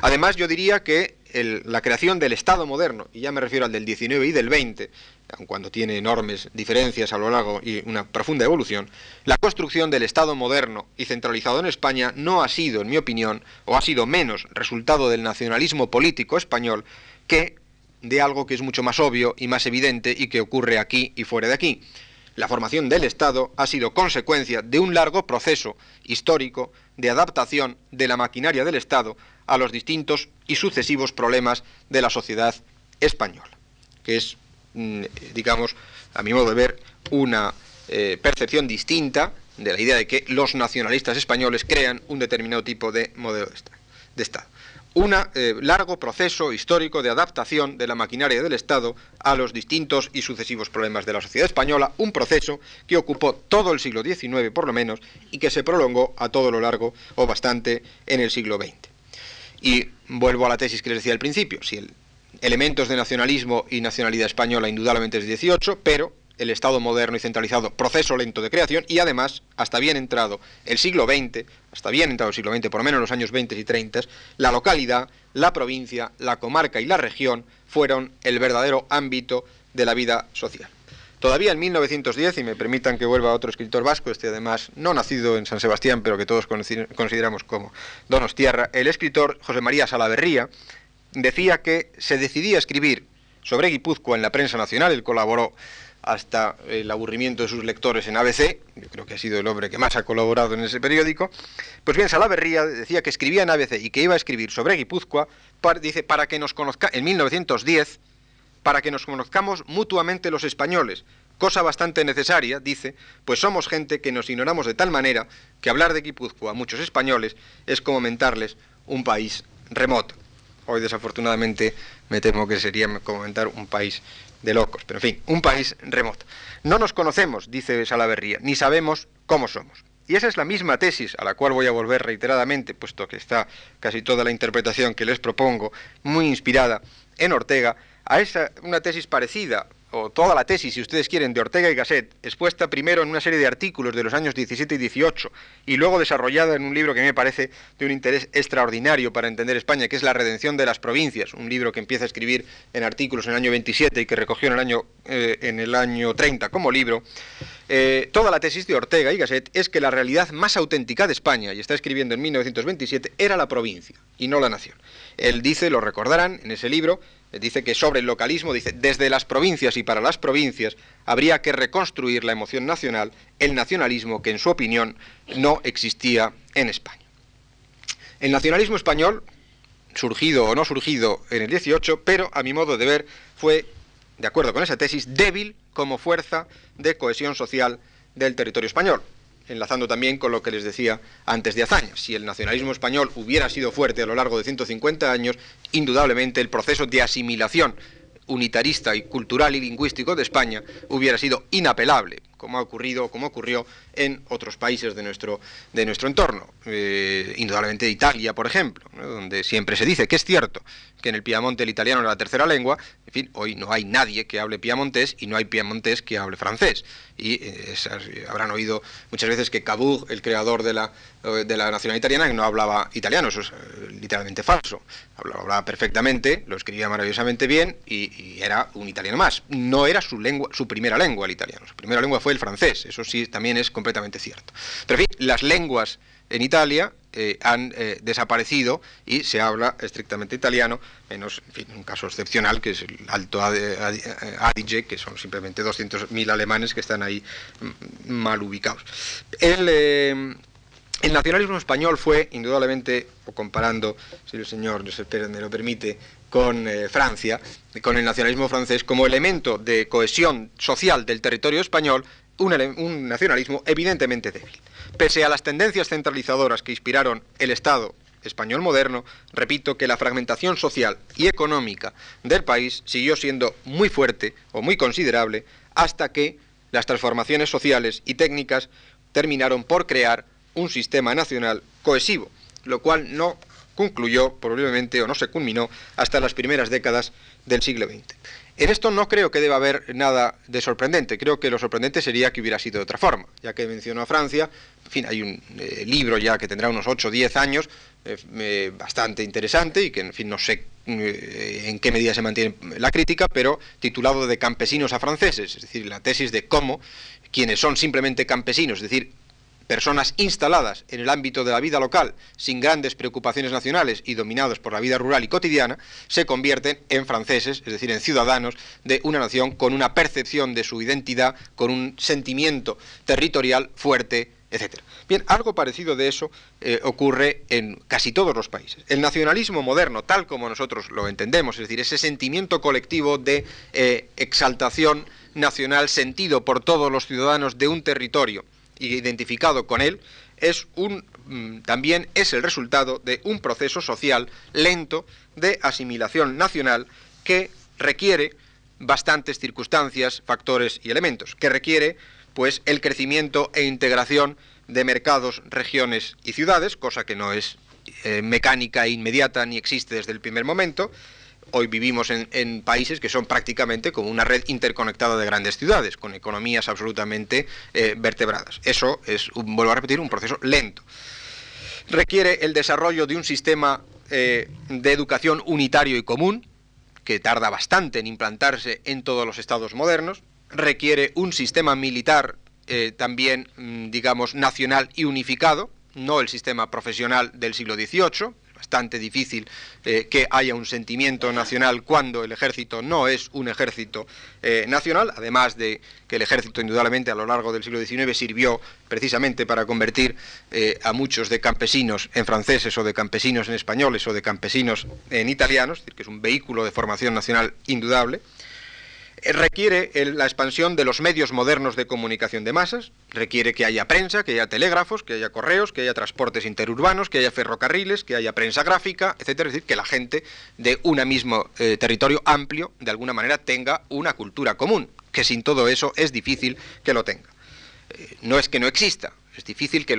Además, yo diría que la creación del Estado moderno, y ya me refiero al del 19 y del 20, aun cuando tiene enormes diferencias a lo largo y una profunda evolución, la construcción del Estado moderno y centralizado en España no ha sido, en mi opinión, o ha sido menos resultado del nacionalismo político español que de algo que es mucho más obvio y más evidente y que ocurre aquí y fuera de aquí. La formación del Estado ha sido consecuencia de un largo proceso histórico de adaptación de la maquinaria del Estado a los distintos y sucesivos problemas de la sociedad española, que es, mm, digamos, a mi modo de ver, una eh, percepción distinta de la idea de que los nacionalistas españoles crean un determinado tipo de modelo de Estado un eh, largo proceso histórico de adaptación de la maquinaria del Estado a los distintos y sucesivos problemas de la sociedad española, un proceso que ocupó todo el siglo XIX por lo menos y que se prolongó a todo lo largo o bastante en el siglo XX. Y vuelvo a la tesis que les decía al principio, si el elementos de nacionalismo y nacionalidad española indudablemente es 18, pero el Estado moderno y centralizado, proceso lento de creación, y además, hasta bien entrado el siglo XX, hasta bien entrado el siglo XX, por lo menos los años 20 y 30, la localidad, la provincia, la comarca y la región fueron el verdadero ámbito de la vida social. Todavía en 1910, y me permitan que vuelva otro escritor vasco, este además no nacido en San Sebastián, pero que todos consideramos como Donostierra, el escritor José María Salaverría decía que se decidía escribir sobre Guipúzcoa en la prensa nacional, él colaboró hasta el aburrimiento de sus lectores en ABC, yo creo que ha sido el hombre que más ha colaborado en ese periódico, pues bien, Salaverría decía que escribía en ABC y que iba a escribir sobre Guipúzcoa, dice, para que nos conozca, en 1910, para que nos conozcamos mutuamente los españoles, cosa bastante necesaria, dice, pues somos gente que nos ignoramos de tal manera que hablar de Guipúzcoa a muchos españoles es como mentarles un país remoto. Hoy desafortunadamente me temo que sería comentar un país de locos, pero en fin, un país remoto. No nos conocemos, dice Salaverría, ni sabemos cómo somos. Y esa es la misma tesis a la cual voy a volver reiteradamente, puesto que está casi toda la interpretación que les propongo muy inspirada en Ortega, a esa una tesis parecida o toda la tesis, si ustedes quieren, de Ortega y Gasset, expuesta primero en una serie de artículos de los años 17 y 18 y luego desarrollada en un libro que me parece de un interés extraordinario para entender España, que es La redención de las provincias, un libro que empieza a escribir en artículos en el año 27 y que recogió en el año, eh, en el año 30 como libro, eh, toda la tesis de Ortega y Gasset es que la realidad más auténtica de España, y está escribiendo en 1927, era la provincia y no la nación. Él dice, lo recordarán en ese libro, dice que sobre el localismo, dice, desde las provincias y para las provincias habría que reconstruir la emoción nacional, el nacionalismo que en su opinión no existía en España. El nacionalismo español, surgido o no surgido en el 18, pero a mi modo de ver fue, de acuerdo con esa tesis, débil como fuerza de cohesión social del territorio español enlazando también con lo que les decía antes de Azaña. Si el nacionalismo español hubiera sido fuerte a lo largo de 150 años, indudablemente el proceso de asimilación unitarista y cultural y lingüístico de España hubiera sido inapelable como ha ocurrido, como ocurrió en otros países de nuestro, de nuestro entorno. Eh, indudablemente Italia, por ejemplo, donde siempre se dice que es cierto que en el Piamonte el italiano era la tercera lengua, en fin, hoy no hay nadie que hable piamontés y no hay piamontés que hable francés. Y eh, habrán oído muchas veces que Cavour, el creador de la, de la nacionalidad italiana, no hablaba italiano, eso es eh, literalmente falso. Hablaba, perfectamente, lo escribía maravillosamente bien y, y, era un italiano más. No era su, lengua, su primera lengua el italiano, su primera lengua fue el francés, eso sí también es completamente cierto. Pero en fin, las lenguas en Italia eh, han eh, desaparecido y se habla estrictamente italiano, menos en fin, un caso excepcional que es el Alto Adige, que son simplemente 200.000 alemanes que están ahí mm, mal ubicados. El, eh, el nacionalismo español fue, indudablemente, o comparando, si el señor José Pérez me lo permite, con eh, Francia, con el nacionalismo francés, como elemento de cohesión social del territorio español, un, nacionalismo evidentemente débil. Pese a las tendencias centralizadoras que inspiraron el Estado español moderno, repito que la fragmentación social y económica del país siguió siendo muy fuerte o muy considerable hasta que las transformaciones sociales y técnicas terminaron por crear un sistema nacional cohesivo, lo cual no concluyó probablemente o no se culminó hasta las primeras décadas del siglo XX. En esto no creo que deba haber nada de sorprendente, creo que lo sorprendente sería que hubiera sido de otra forma, ya que mencionó a Francia, en fin, hay un eh, libro ya que tendrá unos 8 o 10 años, eh, eh, bastante interesante y que, en fin, no sé en qué medida se mantiene la crítica, pero titulado de campesinos a franceses, es decir, la tesis de cómo quienes son simplemente campesinos, es decir, personas instaladas en el ámbito de la vida local, sin grandes preocupaciones nacionales y dominados por la vida rural y cotidiana, se convierten en franceses, es decir, en ciudadanos de una nación con una percepción de su identidad, con un sentimiento territorial fuerte, etc. Bien, algo parecido de eso eh, ocurre en casi todos los países. El nacionalismo moderno, tal como nosotros lo entendemos, es decir, ese sentimiento colectivo de eh, exaltación nacional sentido por todos los ciudadanos de un territorio, identificado con él, es un, mm, también es el resultado de un proceso social lento de asimilación nacional que requiere bastantes circunstancias, factores y elementos, que requiere pues el crecimiento e integración de mercados, regiones y ciudades, cosa que no es eh, mecánica e inmediata ni existe desde el primer momento, Hoy vivimos en, países que son prácticamente como una red interconectada de grandes ciudades, con economías absolutamente eh, vertebradas. Eso es, vuelvo a repetir, un proceso lento. Requiere el desarrollo de un sistema eh, de educación unitario y común, que tarda bastante en implantarse en todos los estados modernos. Requiere un sistema militar eh, también, mm, digamos, nacional y unificado, no el sistema profesional del siglo XVIII, bastante difícil eh, que haya un sentimiento nacional cuando el ejército no es un ejército eh, nacional, además de que el ejército indudablemente a lo largo del siglo XIX sirvió precisamente para convertir eh, a muchos de campesinos en franceses o de campesinos en españoles o de campesinos en italianos, es decir, que es un vehículo de formación nacional indudable. Eh, requiere la expansión de los medios modernos de comunicación de masas, requiere que haya prensa, que haya telégrafos, que haya correos, que haya transportes interurbanos, que haya ferrocarriles, que haya prensa gráfica, etcétera, es decir, que la gente de un mismo eh, territorio amplio de alguna manera tenga una cultura común, que sin todo eso es difícil que lo tenga. Eh, no es que no exista, es difícil que,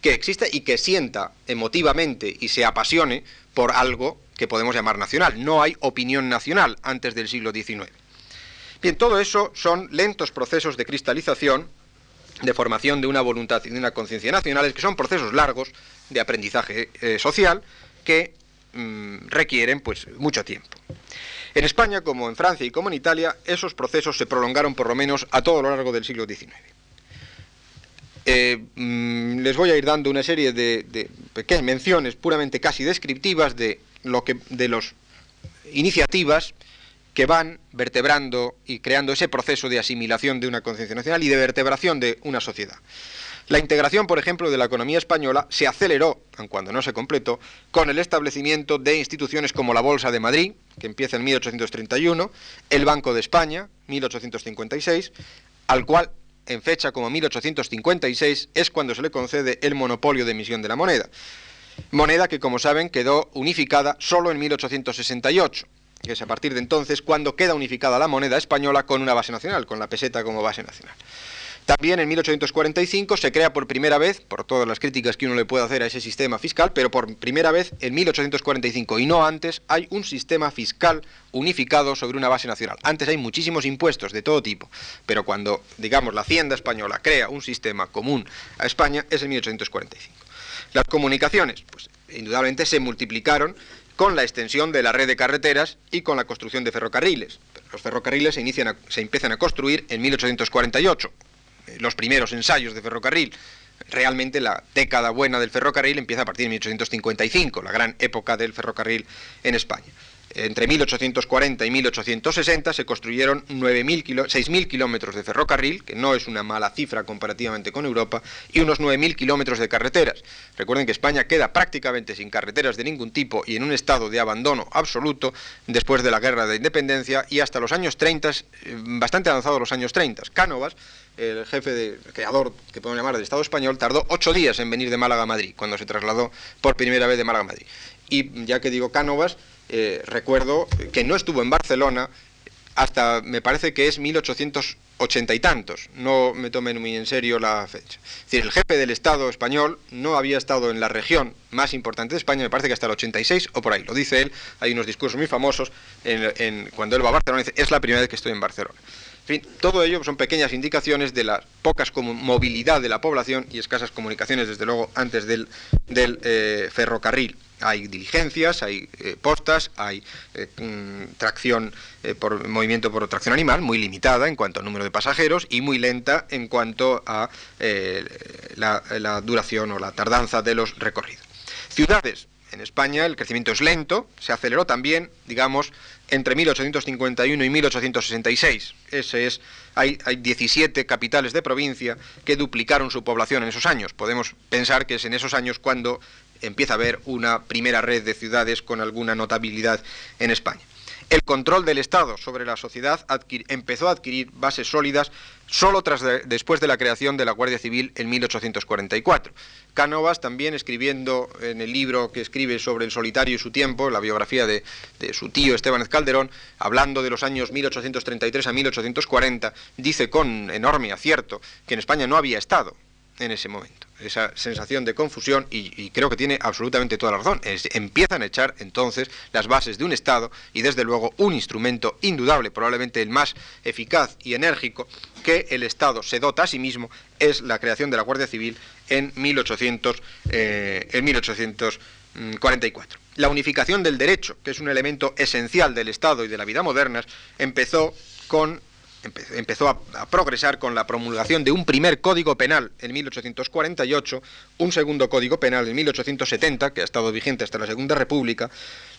que exista y que sienta emotivamente y se apasione por algo que podemos llamar nacional. No hay opinión nacional antes del siglo XIX. Bien, todo eso son lentos procesos de cristalización, de formación de una voluntad y de una conciencia nacionales, que son procesos largos de aprendizaje eh, social que mm, requieren pues mucho tiempo. En España, como en Francia y como en Italia, esos procesos se prolongaron por lo menos a todo lo largo del siglo XIX. Eh, mm, les voy a ir dando una serie de, de, pequeñas menciones puramente casi descriptivas de lo que de las iniciativas que van vertebrando y creando ese proceso de asimilación de una conciencia nacional y de vertebración de una sociedad. La integración, por ejemplo, de la economía española se aceleró, aun cuando no se completó, con el establecimiento de instituciones como la Bolsa de Madrid, que empieza en 1831, el Banco de España, 1856, al cual en fecha como 1856 es cuando se le concede el monopolio de emisión de la moneda. Moneda que, como saben, quedó unificada solo en 1868 que es a partir de entonces cuando queda unificada la moneda española con una base nacional, con la peseta como base nacional. También en 1845 se crea por primera vez, por todas las críticas que uno le puede hacer a ese sistema fiscal, pero por primera vez en 1845 y no antes hay un sistema fiscal unificado sobre una base nacional. Antes hay muchísimos impuestos de todo tipo, pero cuando, digamos, la Hacienda española crea un sistema común a España es en 1845. Las comunicaciones, pues indudablemente se multiplicaron con la extensión de la red de carreteras y con la construcción de ferrocarriles. Los ferrocarriles se, inician se empiezan a construir en 1848. Eh, los primeros ensayos de ferrocarril realmente la década buena del ferrocarril empieza a partir de 1855, la gran época del ferrocarril en España. Entre 1840 y 1860 se construyeron 6.000 kilómetros de ferrocarril, que no es una mala cifra comparativamente con Europa, y unos 9.000 kilómetros de carreteras. Recuerden que España queda prácticamente sin carreteras de ningún tipo y en un estado de abandono absoluto después de la guerra de independencia y hasta los años 30, eh, bastante avanzados los años 30. Cánovas, el jefe de creador, que podemos llamar del Estado español, tardó ocho días en venir de Málaga a Madrid, cuando se trasladó por primera vez de Málaga a Madrid. Y ya que digo Cánovas, eh, recuerdo que no estuvo en Barcelona hasta, me parece que es 1880 y tantos, no me tomen muy en serio la fecha. Es decir, el jefe del Estado español no había estado en la región más importante de España, me parece que hasta el 86 o por ahí, lo dice él, hay unos discursos muy famosos en, cuando él va a Barcelona, dice, es la primera vez que estoy en Barcelona. Fin, todo ello son pequeñas indicaciones de la pocas movilidad de la población y escasas comunicaciones, desde luego, antes del, eh, ferrocarril. Hay diligencias, hay eh, postas, hay eh, mm, tracción por movimiento por tracción animal, muy limitada en cuanto al número de pasajeros y muy lenta en cuanto a la duración o la tardanza de los recorridos. Ciudades, en España el crecimiento es lento, se aceleró también, digamos, entre 1851 y 1866. Ese es, hay, hay 17 capitales de provincia que duplicaron su población en esos años. Podemos pensar que es en esos años cuando empieza a haber una primera red de ciudades con alguna notabilidad en España. El control del Estado sobre la sociedad empezó a adquirir bases sólidas solo tras después de la creación de la Guardia Civil en 1844. Cánovas, también escribiendo en el libro que escribe sobre el solitario y su tiempo, la biografía de, de su tío Esteban Calderón, hablando de los años 1833 a 1840, dice con enorme acierto que en España no había Estado en ese momento esa sensación de confusión y, creo que tiene absolutamente toda la razón. empiezan a echar entonces las bases de un Estado y desde luego un instrumento indudable, probablemente el más eficaz y enérgico que el Estado se dota a sí mismo es la creación de la Guardia Civil en, 1800, eh, en 1844. La unificación del derecho, que es un elemento esencial del Estado y de la vida moderna, empezó con empezó a, progresar con la promulgación de un primer código penal en 1848, un segundo código penal en 1870, que ha estado vigente hasta la Segunda República,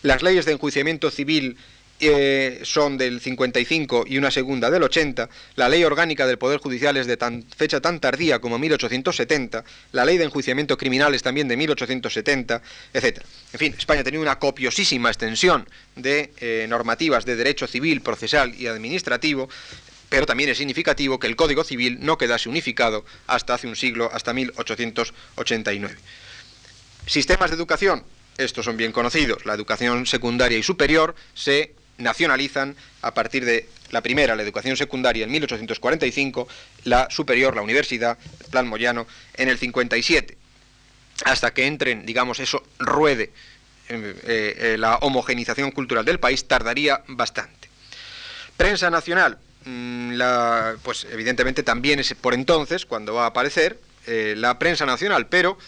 las leyes de enjuiciamiento civil eh, son del 55 y una segunda del 80, la ley orgánica del Poder Judicial es de tan, fecha tan tardía como 1870, la ley de enjuiciamiento criminal es también de 1870, etc. En fin, España tenido una copiosísima extensión de eh, normativas de derecho civil, procesal y administrativo, pero también es significativo que el Código Civil no quedase unificado hasta hace un siglo, hasta 1889. Sistemas de educación, estos son bien conocidos. La educación secundaria y superior se nacionalizan a partir de la primera, la educación secundaria, en 1845, la superior, la universidad, el plan Moyano, en el 57. Hasta que entren, digamos, eso ruede eh, eh, la homogenización cultural del país, tardaría bastante. Prensa nacional, la, pues evidentemente también es por entonces cuando va a aparecer eh, la prensa nacional, pero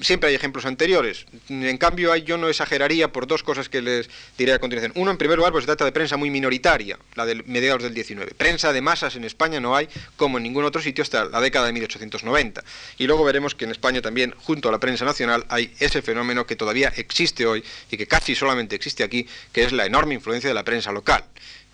siempre hay ejemplos anteriores. En cambio, yo no exageraría por dos cosas que les diré a continuación. Uno, en primer lugar, pues se trata de prensa muy minoritaria, la de mediados del 19. Prensa de masas en España no hay, como en ningún otro sitio, hasta la década de 1890. Y luego veremos que en España también, junto a la prensa nacional, hay ese fenómeno que todavía existe hoy y que casi solamente existe aquí, que es la enorme influencia de la prensa local.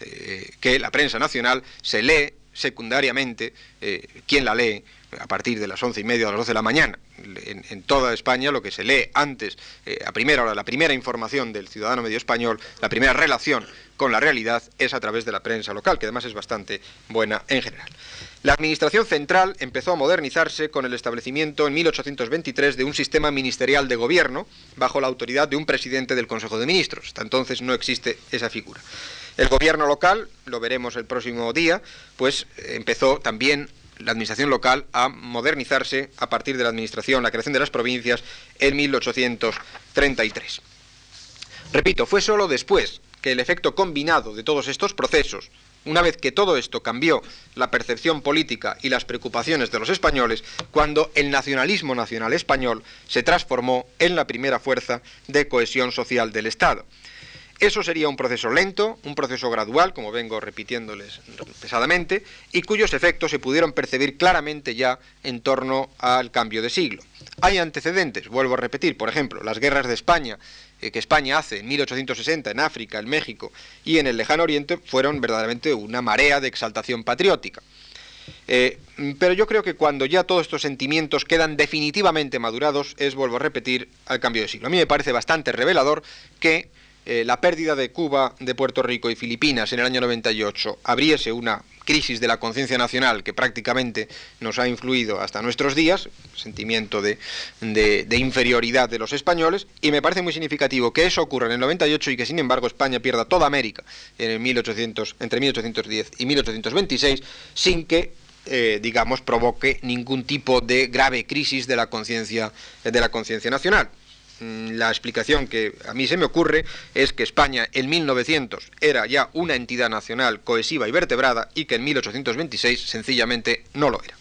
Eh, que la prensa nacional se lee secundariamente, eh, ¿quién la lee? a partir de las once y media a las doce de la mañana. En, toda España lo que se lee antes, eh, a primera hora, la primera información del ciudadano medio español, la primera relación con la realidad es a través de la prensa local, que además es bastante buena en general. La Administración Central empezó a modernizarse con el establecimiento en 1823 de un sistema ministerial de gobierno bajo la autoridad de un presidente del Consejo de Ministros. Hasta entonces no existe esa figura. El gobierno local, lo veremos el próximo día, pues empezó también la administración local a modernizarse a partir de la administración, la creación de las provincias en 1833. Repito, fue solo después que el efecto combinado de todos estos procesos, una vez que todo esto cambió la percepción política y las preocupaciones de los españoles, cuando el nacionalismo nacional español se transformó en la primera fuerza de cohesión social del Estado. Eso sería un proceso lento, un proceso gradual, como vengo repitiéndoles pesadamente, y cuyos efectos se pudieron percibir claramente ya en torno al cambio de siglo. Hay antecedentes, vuelvo a repetir, por ejemplo, las guerras de España eh, que España hace en 1860 en África, en México y en el lejano oriente fueron verdaderamente una marea de exaltación patriótica. Eh, pero yo creo que cuando ya todos estos sentimientos quedan definitivamente madurados es, vuelvo a repetir, al cambio de siglo. A mí me parece bastante revelador que eh, la pérdida de Cuba, de Puerto Rico y Filipinas en el año 98 abriese una crisis de la conciencia nacional que prácticamente nos ha influido hasta nuestros días, sentimiento de, inferioridad de los españoles, y me parece muy significativo que eso ocurra en el 98 y que sin embargo España pierda toda América en el 1800, entre 1810 y 1826 sin que eh, digamos, provoque ningún tipo de grave crisis de la conciencia de la conciencia nacional. Mm, la explicación que a mí se me ocurre es que España en 1900 era ya una entidad nacional cohesiva y vertebrada y que en 1826 sencillamente no lo era.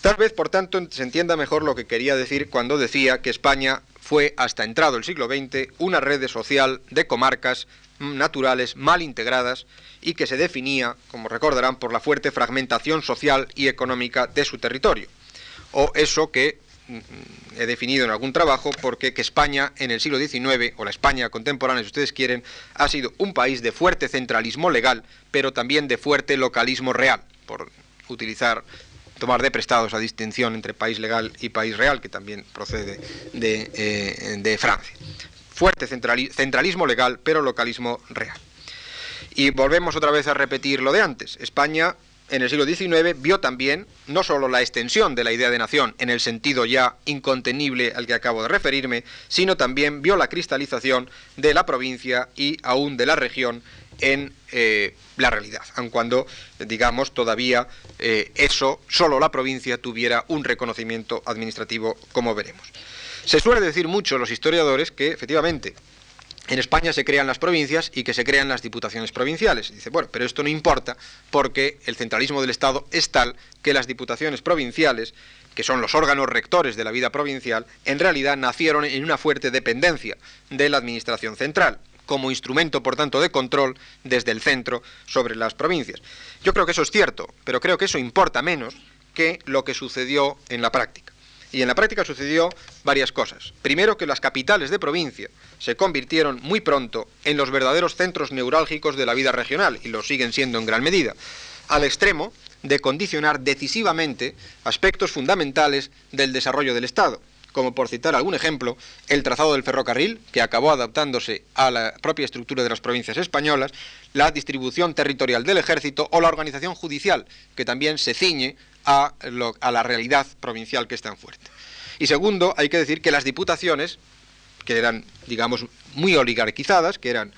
Tal vez, por tanto, se entienda mejor lo que quería decir cuando decía que España fue, hasta entrado el siglo XX, una red social de comarcas naturales mal integradas y que se definía, como recordarán, por la fuerte fragmentación social y económica de su territorio. O eso que he definido en algún trabajo porque que España en el siglo XIX, o la España contemporánea si ustedes quieren, ha sido un país de fuerte centralismo legal, pero también de fuerte localismo real, por utilizar, tomar de prestado esa distinción entre país legal y país real, que también procede de, eh, Francia. Fuerte centralismo legal, pero localismo real. Y volvemos otra vez a repetir lo de antes. España en el siglo XIX vio también no solo la extensión de la idea de nación en el sentido ya incontenible al que acabo de referirme, sino también vio la cristalización de la provincia y aún de la región en eh, la realidad, aun cuando, digamos, todavía eh, eso, solo la provincia tuviera un reconocimiento administrativo, como veremos. Se suele decir mucho los historiadores que, efectivamente, en España se crean las provincias y que se crean las diputaciones provinciales. Dice, bueno, pero esto no importa porque el centralismo del Estado es tal que las diputaciones provinciales, que son los órganos rectores de la vida provincial, en realidad nacieron en una fuerte dependencia de la Administración central, como instrumento, por tanto, de control desde el centro sobre las provincias. Yo creo que eso es cierto, pero creo que eso importa menos que lo que sucedió en la práctica. Y en la práctica sucedió varias cosas. Primero, que las capitales de provincia se convirtieron muy pronto en los verdaderos centros neurálgicos de la vida regional, y lo siguen siendo en gran medida, al extremo de condicionar decisivamente aspectos fundamentales del desarrollo del Estado como por citar algún ejemplo, el trazado del ferrocarril, que acabó adaptándose a la propia estructura de las provincias españolas, la distribución territorial del ejército o la organización judicial, que también se ciñe a, la realidad provincial que es tan fuerte. Y segundo, hay que decir que las diputaciones, que eran, digamos, muy oligarquizadas, que eran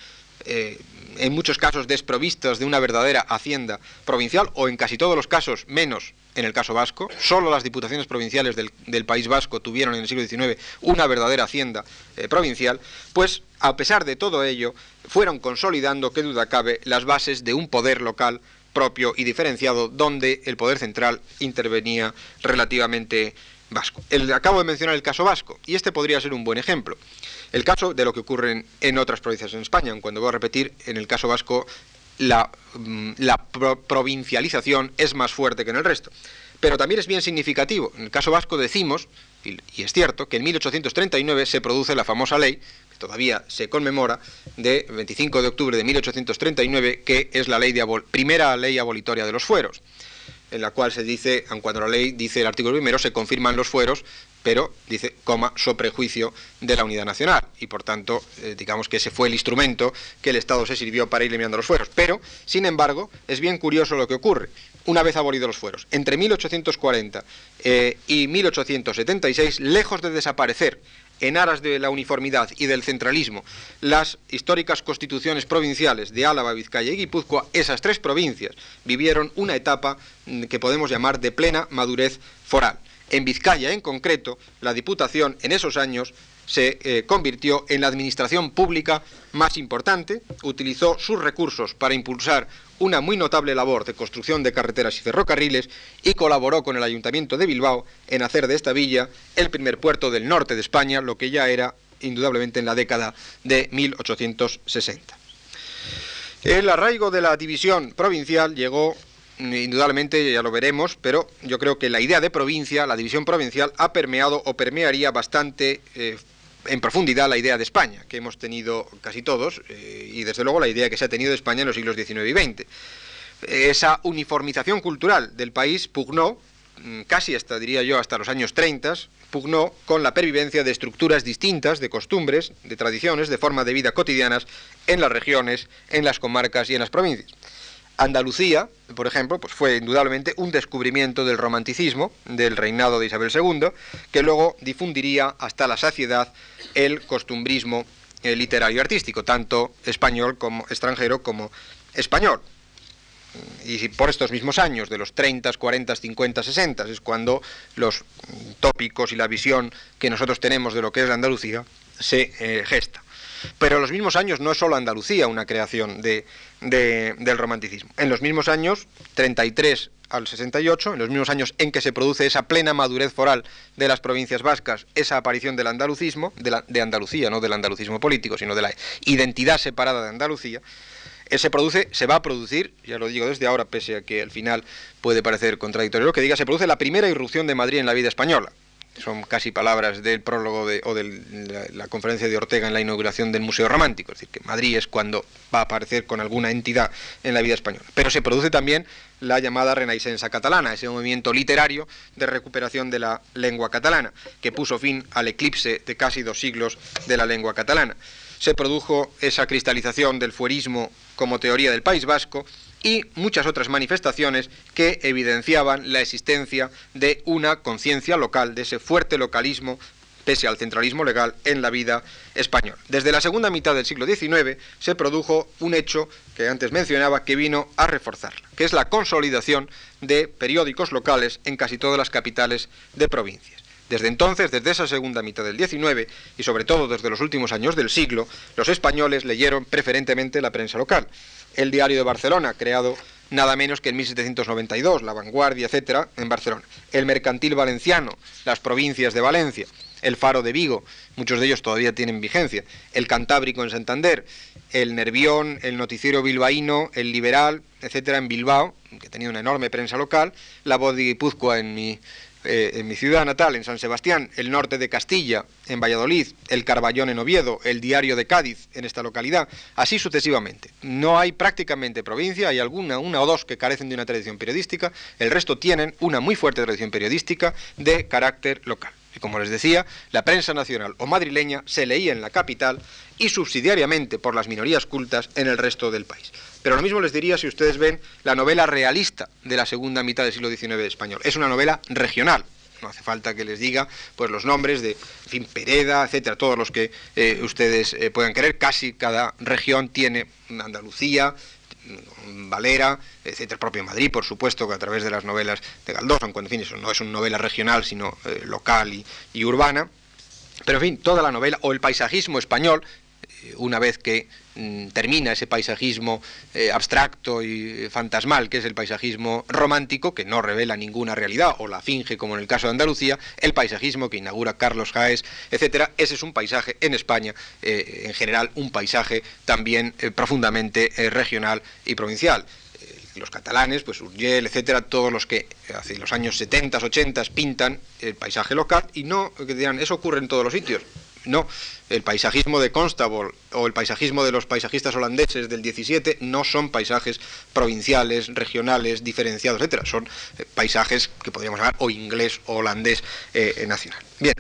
eh, en muchos casos desprovistas de una verdadera hacienda provincial, o en casi todos los casos menos en el caso vasco. Solo las diputaciones provinciales del, País Vasco tuvieron en el siglo XIX una verdadera hacienda eh, provincial, pues a pesar de todo ello, fueron consolidando, qué duda cabe, las bases de un poder local propio y diferenciado, donde el poder central intervenía relativamente vasco. Acabo de mencionar el caso vasco, y este podría ser un buen ejemplo. El caso de lo que ocurre en, otras provincias en España, cuando voy a repetir, en el caso vasco la, mm, provincialización es más fuerte que en el resto. Pero también es bien significativo. En el caso vasco decimos, y, es cierto, que en 1839 se produce la famosa ley, todavía se conmemora, de 25 de octubre de 1839, que es la primera ley abolitoria de los fueros en la cual se dice, cuando la ley dice el artículo primero, se confirman los fueros pero dice, coma, so prejuicio de la unidad nacional. Y por tanto, eh, digamos que ese fue el instrumento que el Estado se sirvió para ir eliminando los fueros. Pero, sin embargo, es bien curioso lo que ocurre. Una vez abolidos los fueros, entre 1840 eh, y 1876, lejos de desaparecer en aras de la uniformidad y del centralismo, las históricas constituciones provinciales de Álava, Vizcaya y Guipúzcoa, esas tres provincias vivieron una etapa mm, que podemos llamar de plena madurez foral. En Vizcaya, en concreto, la Diputación en esos años se eh, convirtió en la administración pública más importante, utilizó sus recursos para impulsar una muy notable labor de construcción de carreteras y ferrocarriles y colaboró con el Ayuntamiento de Bilbao en hacer de esta villa el primer puerto del norte de España, lo que ya era indudablemente en la década de 1860. El arraigo de la división provincial llegó indudablemente ya lo veremos, pero yo creo que la idea de provincia, la división provincial, ha permeado o permearía bastante eh, en profundidad la idea de España, que hemos tenido casi todos, eh, y desde luego la idea que se ha tenido de España en los siglos XIX y XX. Esa uniformización cultural del país pugnó, mm, casi hasta, diría yo, hasta los años 30, pugnó con la pervivencia de estructuras distintas, de costumbres, de tradiciones, de forma de vida cotidianas en las regiones, en las comarcas y en las provincias. Andalucía, por ejemplo, pues fue indudablemente un descubrimiento del romanticismo del reinado de Isabel II, que luego difundiría hasta la saciedad el costumbrismo eh, literario y artístico, tanto español como extranjero como español. Y por estos mismos años, de los 30, 40, 50, 60, es cuando los tópicos y la visión que nosotros tenemos de lo que es la Andalucía se eh, gesta. Pero en los mismos años no es solo Andalucía una creación del romanticismo. En los mismos años, 33 al 68, en los mismos años en que se produce esa plena madurez foral de las provincias vascas, esa aparición del andalucismo, de, de Andalucía, no del andalucismo político, sino de la identidad separada de Andalucía, eh, se produce, se va a producir, ya lo digo desde ahora, pese a que al final puede parecer contradictorio lo que diga, se produce la primera irrupción de Madrid en la vida española son casi palabras del prólogo de, o de la, conferencia de Ortega en la inauguración del Museo Romántico, es decir, que Madrid es cuando va a aparecer con alguna entidad en la vida española. Pero se produce también la llamada Renaissance catalana, ese movimiento literario de recuperación de la lengua catalana, que puso fin al eclipse de casi dos siglos de la lengua catalana. Se produjo esa cristalización del fuerismo como teoría del País Vasco y muchas otras manifestaciones que evidenciaban la existencia de una conciencia local, de ese fuerte localismo pese al centralismo legal en la vida española. Desde la segunda mitad del siglo XIX se produjo un hecho que antes mencionaba que vino a reforzarla, que es la consolidación de periódicos locales en casi todas las capitales de provincias. Desde entonces, desde esa segunda mitad del XIX y sobre todo desde los últimos años del siglo, los españoles leyeron preferentemente la prensa local el Diario de Barcelona, creado nada menos que en 1792, La Vanguardia, etcétera, en Barcelona. El Mercantil Valenciano, las provincias de Valencia. el Faro de Vigo, muchos de ellos todavía tienen vigencia, el Cantábrico en Santander, el Nervión, el Noticiero Bilbaíno, el Liberal, etcétera, en Bilbao, que tenía una enorme prensa local, la Voz de Guipúzcoa en mi eh, en mi ciudad natal, en San Sebastián, el norte de Castilla, en Valladolid, el Carballón en Oviedo, el Diario de Cádiz en esta localidad, así sucesivamente. No hay prácticamente provincia, hay alguna, una o dos que carecen de una tradición periodística, el resto tienen una muy fuerte tradición periodística de carácter local. Y como les decía, la prensa nacional o madrileña se leía en la capital y subsidiariamente por las minorías cultas en el resto del país. Pero lo mismo les diría si ustedes ven la novela realista de la segunda mitad del siglo XIX español. Es una novela regional, no hace falta que les diga pues los nombres de fin, Pereda, etcétera, todos los que eh, ustedes eh, puedan querer. Casi cada región tiene Andalucía, Valera, etcétera, propio Madrid, por supuesto, que a través de las novelas de Galdós, aunque en fin eso no es una novela regional, sino eh, local y urbana. Pero en fin, toda la novela, o el paisajismo español, una vez que mm, termina ese paisajismo eh, abstracto y fantasmal, que es el paisajismo romántico, que no revela ninguna realidad o la finge, como en el caso de Andalucía, el paisajismo que inaugura Carlos Jaés, etcétera, ese es un paisaje en España, eh, en general, un paisaje también eh, profundamente regional y provincial los catalanes, pues Urgel, etcétera, todos los que hace los años 70, 80 pintan el paisaje local y no que dirán, eso ocurre en todos los sitios. No, el paisajismo de Constable o el paisajismo de los paisajistas holandeses del 17 no son paisajes provinciales, regionales, diferenciados, etcétera. Son eh, paisajes que podríamos llamar o inglés o holandés eh, nacional. Bien.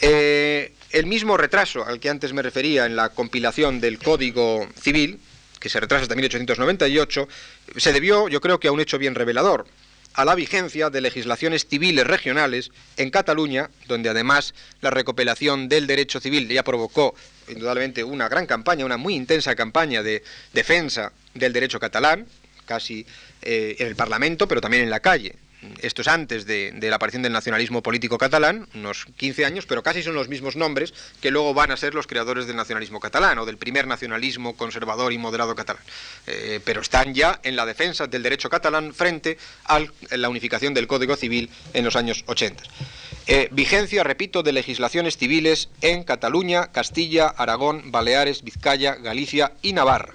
Eh, el mismo retraso al que antes me refería en la compilación del Código Civil, que se retrasa hasta 1898, se debió, yo creo que a un hecho bien revelador a la vigencia de legislaciones civiles regionales en Cataluña, donde además la recopilación del derecho civil ya provocó indudablemente una gran campaña, una muy intensa campaña de defensa del derecho catalán, casi eh, en el Parlamento, pero también en la calle esto es antes de, la aparición del nacionalismo político catalán, unos 15 años, pero casi son los mismos nombres que luego van a ser los creadores del nacionalismo catalán o del primer nacionalismo conservador y moderado catalán. Eh, pero están ya en la defensa del derecho catalán frente a la unificación del Código Civil en los años 80. Eh, vigencia, repito, de legislaciones civiles en Cataluña, Castilla, Aragón, Baleares, Vizcaya, Galicia y Navarra.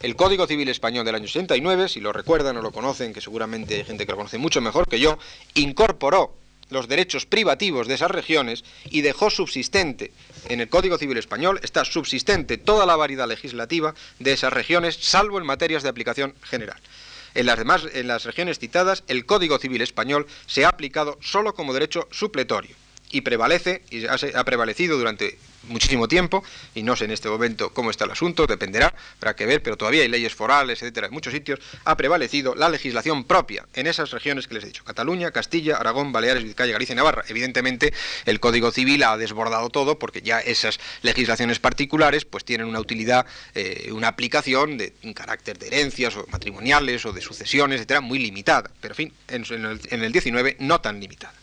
El Código Civil Español del año 69, si lo recuerdan o lo conocen, que seguramente hay gente que lo conoce mucho mejor que yo, incorporó los derechos privativos de esas regiones y dejó subsistente en el Código Civil Español, está subsistente toda la variedad legislativa de esas regiones, salvo en materias de aplicación general. En las demás, en las regiones citadas, el Código Civil Español se ha aplicado solo como derecho supletorio y prevalece y ha prevalecido durante muchísimo tiempo y no sé en este momento cómo está el asunto, dependerá, habrá que ver, pero todavía hay leyes forales, etcétera, en muchos sitios ha prevalecido la legislación propia en esas regiones que les he dicho, Cataluña, Castilla, Aragón, Baleares, Vizcaya, Galicia y Navarra. Evidentemente, el Código Civil ha desbordado todo porque ya esas legislaciones particulares pues tienen una utilidad, eh, una aplicación de un carácter de herencias o matrimoniales o de sucesiones, etcétera, muy limitada, pero en fin, en, el, en el 19 no tan limitada.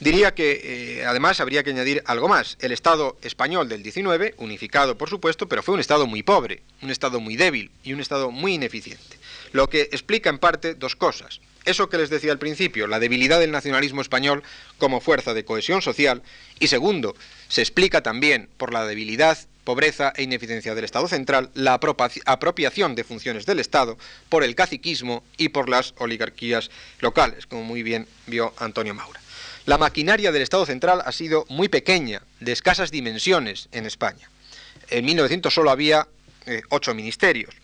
Diría que eh, además habría que añadir algo más. El Estado español del 19, unificado por supuesto, pero fue un Estado muy pobre, un Estado muy débil y un Estado muy ineficiente. Lo que explica en parte dos cosas. Eso que les decía al principio, la debilidad del nacionalismo español como fuerza de cohesión social. Y segundo, se explica también por la debilidad pobreza e ineficiencia del Estado central, la apropiación de funciones del Estado por el caciquismo y por las oligarquías locales, como muy bien vio Antonio Maura. La maquinaria del Estado central ha sido muy pequeña, de escasas dimensiones en España. En 1900 solo había eh, ocho ministerios.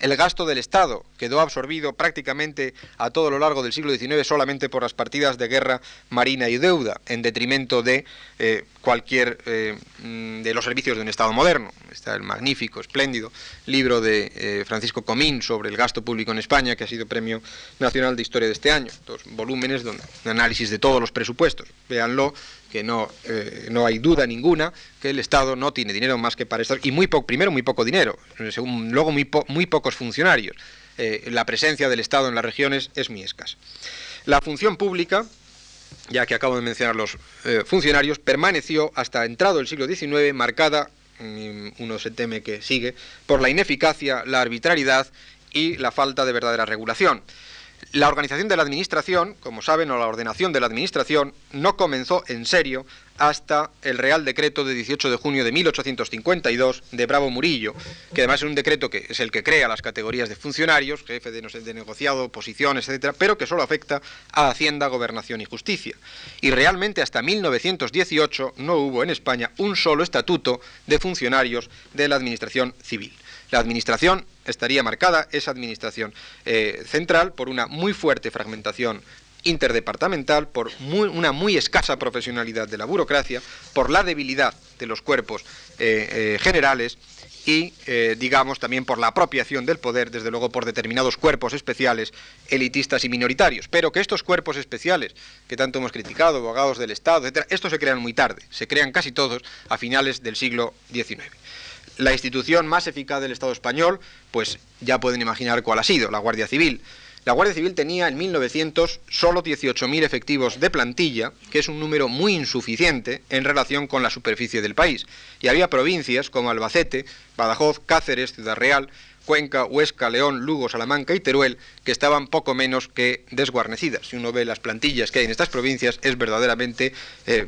El gasto del Estado quedó absorbido prácticamente a todo lo largo del siglo XIX solamente por las partidas de guerra, marina y deuda, en detrimento de eh, cualquier eh, mm, de los servicios de un Estado moderno. Está el magnífico, espléndido libro de eh, Francisco Comín sobre el gasto público en España, que ha sido Premio Nacional de Historia de este año. Dos volúmenes de análisis de todos los presupuestos. Véanlo, que no, no hay duda ninguna que el Estado no tiene dinero más que para esto. Y muy primero muy poco dinero, luego muy, muy pocos funcionarios. la presencia del Estado en las regiones es muy escasa. La función pública ya que acabo de mencionar los eh, funcionarios, permaneció hasta entrado el siglo XIX marcada, mm, uno se teme que sigue, por la ineficacia, la arbitrariedad y la falta de verdadera regulación. La organización de la administración, como saben, o la ordenación de la administración, no comenzó en serio hasta el Real Decreto de 18 de junio de 1852 de Bravo Murillo, que además es un decreto que es el que crea las categorías de funcionarios, jefe de, negociado, posiciones, etcétera, pero que solo afecta a Hacienda, Gobernación y Justicia. Y realmente hasta 1918 no hubo en España un solo estatuto de funcionarios de la Administración Civil. La administración estaría marcada, esa administración eh, central, por una muy fuerte fragmentación interdepartamental, por una muy escasa profesionalidad de la burocracia, por la debilidad de los cuerpos eh, eh, generales y, digamos, también por la apropiación del poder, desde luego por determinados cuerpos especiales, elitistas y minoritarios. Pero que estos cuerpos especiales, que tanto hemos criticado, abogados del Estado, etc., estos se crean muy tarde, se crean casi todos a finales del siglo XIX la institución más eficaz del Estado español, pues ya pueden imaginar cuál ha sido, la Guardia Civil. La Guardia Civil tenía en 1900 solo 18.000 efectivos de plantilla, que es un número muy insuficiente en relación con la superficie del país. Y había provincias como Albacete, Badajoz, Cáceres, Ciudad Real, Cuenca, Huesca, León, Lugo, Salamanca y Teruel, que estaban poco menos que desguarnecidas. Si uno ve las plantillas que hay en estas provincias, es verdaderamente eh,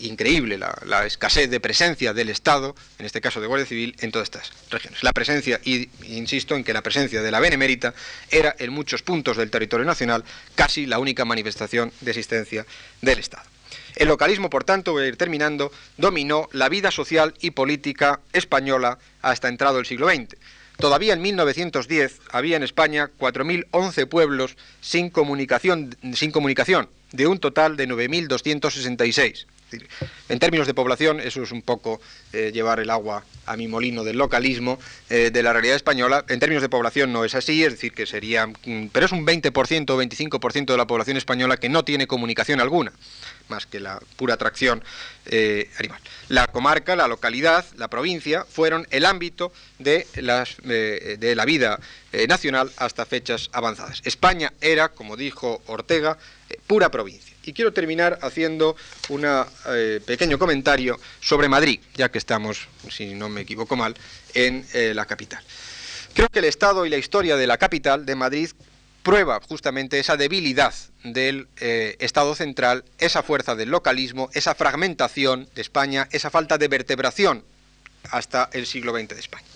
increíble la, escasez de presencia del Estado, en este caso de Guardia Civil, en todas estas regiones. La presencia, y insisto en que la presencia de la Benemérita era en muchos puntos del territorio nacional casi la única manifestación de existencia del Estado. El localismo, por tanto, voy a ir terminando, dominó la vida social y política española hasta entrado el siglo XX. Todavía en 1910 había en España 4.011 pueblos sin comunicación, sin comunicación, de un total de 9.266. En términos de población, eso es un poco eh, llevar el agua a mi molino del localismo eh, de la realidad española. En términos de población no es así, es decir, que sería, mm, pero es un 20% o 25% de la población española que no tiene comunicación alguna más que la pura atracción eh, animal. La comarca, la localidad, la provincia fueron el ámbito de, las, eh, de la vida eh, nacional hasta fechas avanzadas. España era, como dijo Ortega, pura provincia. Y quiero terminar haciendo un pequeño comentario sobre Madrid, ya que estamos, si no me equivoco mal, en la capital. Creo que el estado y la historia de la capital de Madrid prueba justamente esa debilidad del eh, Estado central, esa fuerza del localismo, esa fragmentación de España, esa falta de vertebración hasta el siglo XX de España.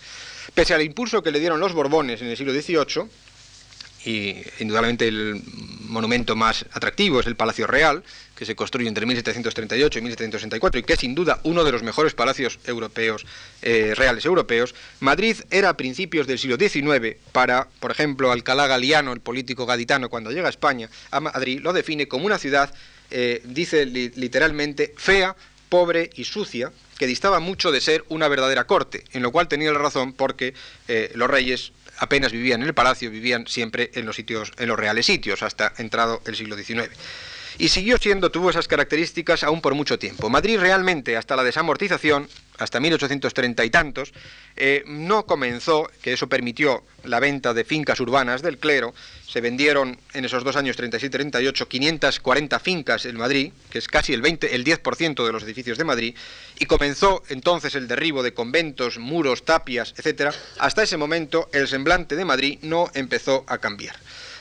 Pese al impulso que le dieron los Borbones en el siglo XVIII, y indudablemente el monumento más atractivo es el Palacio Real, que se construye entre 1738 y 1764 y que es sin duda uno de los mejores palacios europeos, eh, reales europeos, Madrid era a principios del siglo XIX para, por ejemplo, Alcalá Galiano, el político gaditano, cuando llega a España, a Madrid, lo define como una ciudad, eh, dice literalmente, fea, pobre y sucia, que distaba mucho de ser una verdadera corte, en lo cual tenía la razón porque eh, los reyes apenas vivían en el palacio, vivían siempre en los sitios, en los reales sitios, hasta entrado el siglo XIX. Y siguió siendo, tuvo esas características aún por mucho tiempo. Madrid realmente, hasta la desamortización, hasta 1830 y tantos, eh, no comenzó, que eso permitió la venta de fincas urbanas del clero, se vendieron en esos dos años 37-38 540 fincas en Madrid, que es casi el, 20, el 10% de los edificios de Madrid, y comenzó entonces el derribo de conventos, muros, tapias, etc. Hasta ese momento el semblante de Madrid no empezó a cambiar.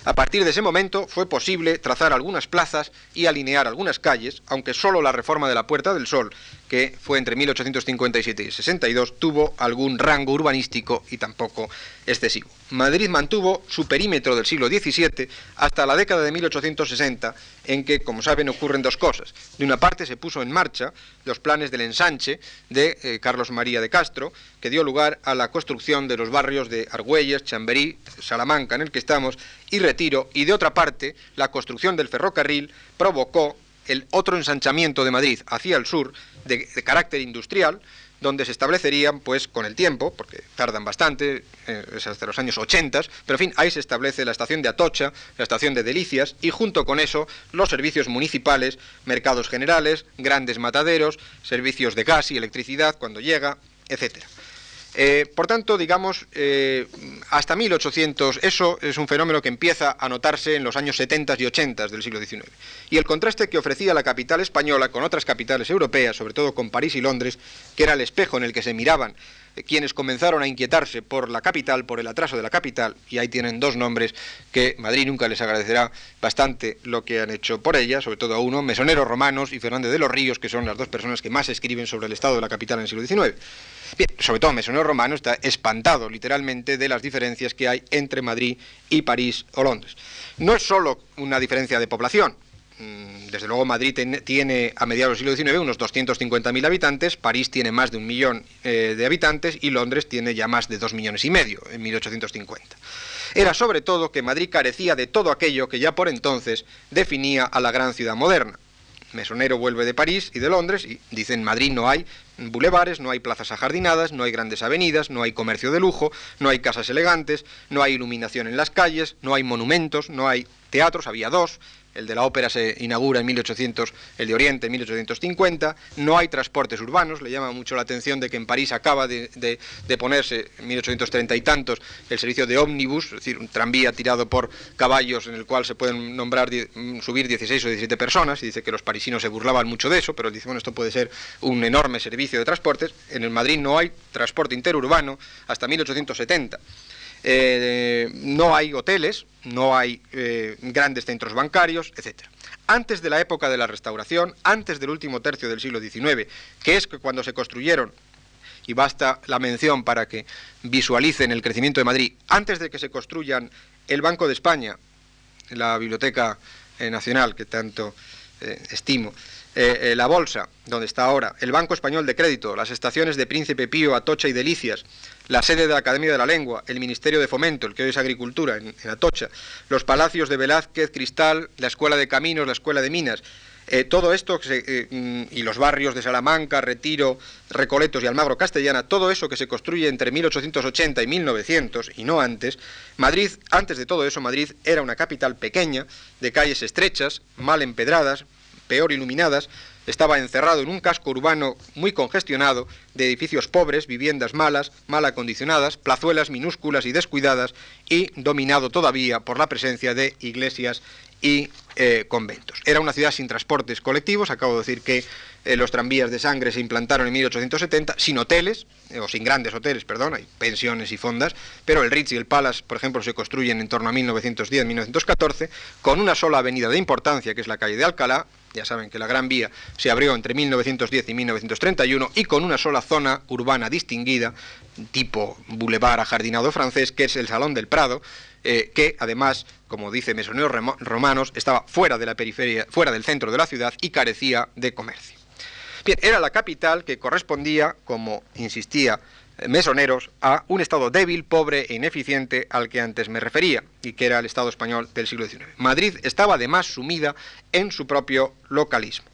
A partir de ese momento fue posible trazar algunas plazas y alinear algunas calles, aunque solo la reforma de la Puerta del Sol, que fue entre 1857 y 62, tuvo algún rango urbanístico y tampoco excesivo. Madrid mantuvo su perímetro del siglo XVII hasta la década de 1860, en que, como saben, ocurren dos cosas. De una parte se puso en marcha los planes del ensanche de eh, Carlos María de Castro, que dio lugar a la construcción de los barrios de Argüelles, Chamberí, Salamanca, en el que estamos, y Retiro, y de otra parte, la construcción del ferrocarril provocó el otro ensanchamiento de Madrid hacia el sur, de carácter industrial, donde se establecerían, pues con el tiempo, porque tardan bastante, eh, es hasta los años 80, pero en fin, ahí se establece la estación de Atocha, la estación de Delicias, y junto con eso los servicios municipales, mercados generales, grandes mataderos, servicios de gas y electricidad cuando llega, etcétera. Eh, por tanto, digamos, eh, hasta 1800, eso es un fenómeno que empieza a notarse en los años 70 y 80 del siglo XIX. Y el contraste que ofrecía la capital española con otras capitales europeas, sobre todo con París y Londres, que era el espejo en el que se miraban eh, quienes comenzaron a inquietarse por la capital, por el atraso de la capital, y ahí tienen dos nombres que Madrid nunca les agradecerá bastante lo que han hecho por ella, sobre todo a uno, Mesonero Romanos y Fernández de los Ríos, que son las dos personas que más escriben sobre el estado de la capital en el siglo XIX. Sobre todo Mesonero Romano está espantado literalmente de las diferencias que hay entre Madrid y París o Londres. No es solo una diferencia de población, Mm, desde luego Madrid tiene a mediados del siglo XIX unos 250.000 habitantes, París tiene más de un millón eh, de habitantes y Londres tiene ya más de dos millones y medio en 1850. Era sobre todo que Madrid carecía de todo aquello que ya por entonces definía a la gran ciudad moderna. Mesonero vuelve de París y de Londres y dice en Madrid no hay bulevares, no hay plazas ajardinadas, no hay grandes avenidas, no hay comercio de lujo, no hay casas elegantes, no hay iluminación en las calles, no hay monumentos, no hay teatros, había dos, el de la ópera se inaugura en 1800, el de Oriente en 1850, no hay transportes urbanos, le llama mucho la atención de que en París acaba de, ponerse en 1830 y tantos el servicio de ómnibus, es decir, un tranvía tirado por caballos en el cual se pueden nombrar, mm, subir 16 o 17 personas, y dice que los parisinos se burlaban mucho de eso, pero dice, bueno, esto puede ser un enorme servicio de transportes, en el Madrid no hay transporte interurbano hasta 1870. Eh, no hay hoteles, no hay eh, grandes centros bancarios, etc. Antes de la época de la restauración, antes del último tercio del siglo XIX, que es cuando se construyeron, y basta la mención para que visualicen el crecimiento de Madrid, antes de que se construyan el Banco de España, la Biblioteca eh, Nacional que tanto estimo, la Bolsa, donde está ahora, el Banco Español de Crédito, las estaciones de Príncipe Pío, Atocha y Delicias, la sede de la Academia de la Lengua, el Ministerio de Fomento, el que hoy es Agricultura, en, Atocha, los palacios de Velázquez, Cristal, la Escuela de Caminos, la Escuela de Minas. Eh, todo esto eh, mm, y los barrios de Salamanca, Retiro, Recoletos y Almagro Castellana, todo eso que se construye entre 1880 y 1900 y no antes, Madrid, antes de todo eso, Madrid era una capital pequeña, de calles estrechas, mal empedradas, peor iluminadas, estaba encerrado en un casco urbano muy congestionado de edificios pobres, viviendas malas, mal acondicionadas, plazuelas minúsculas y descuidadas y dominado todavía por la presencia de iglesias y eh, conventos. Era una ciudad sin transportes colectivos, acabo de decir que eh, los tranvías de sangre se implantaron en 1870, sin hoteles, eh, o sin grandes hoteles, perdón, hay pensiones y fondas, pero el Ritz y el Palace, por ejemplo, se construyen en torno a 1910-1914, con una sola avenida de importancia, que es la calle de Alcalá, ya saben que la Gran Vía se abrió entre 1910 y 1931 y con una sola zona urbana distinguida, tipo boulevard ajardinado francés, que es el Salón del Prado, eh, que además, como dice Mesoneros Romanos, estaba fuera de la periferia, fuera del centro de la ciudad y carecía de comercio. Bien, era la capital que correspondía, como insistía mesoneros a un Estado débil, pobre e ineficiente al que antes me refería, y que era el Estado español del siglo XIX. Madrid estaba además sumida en su propio localismo.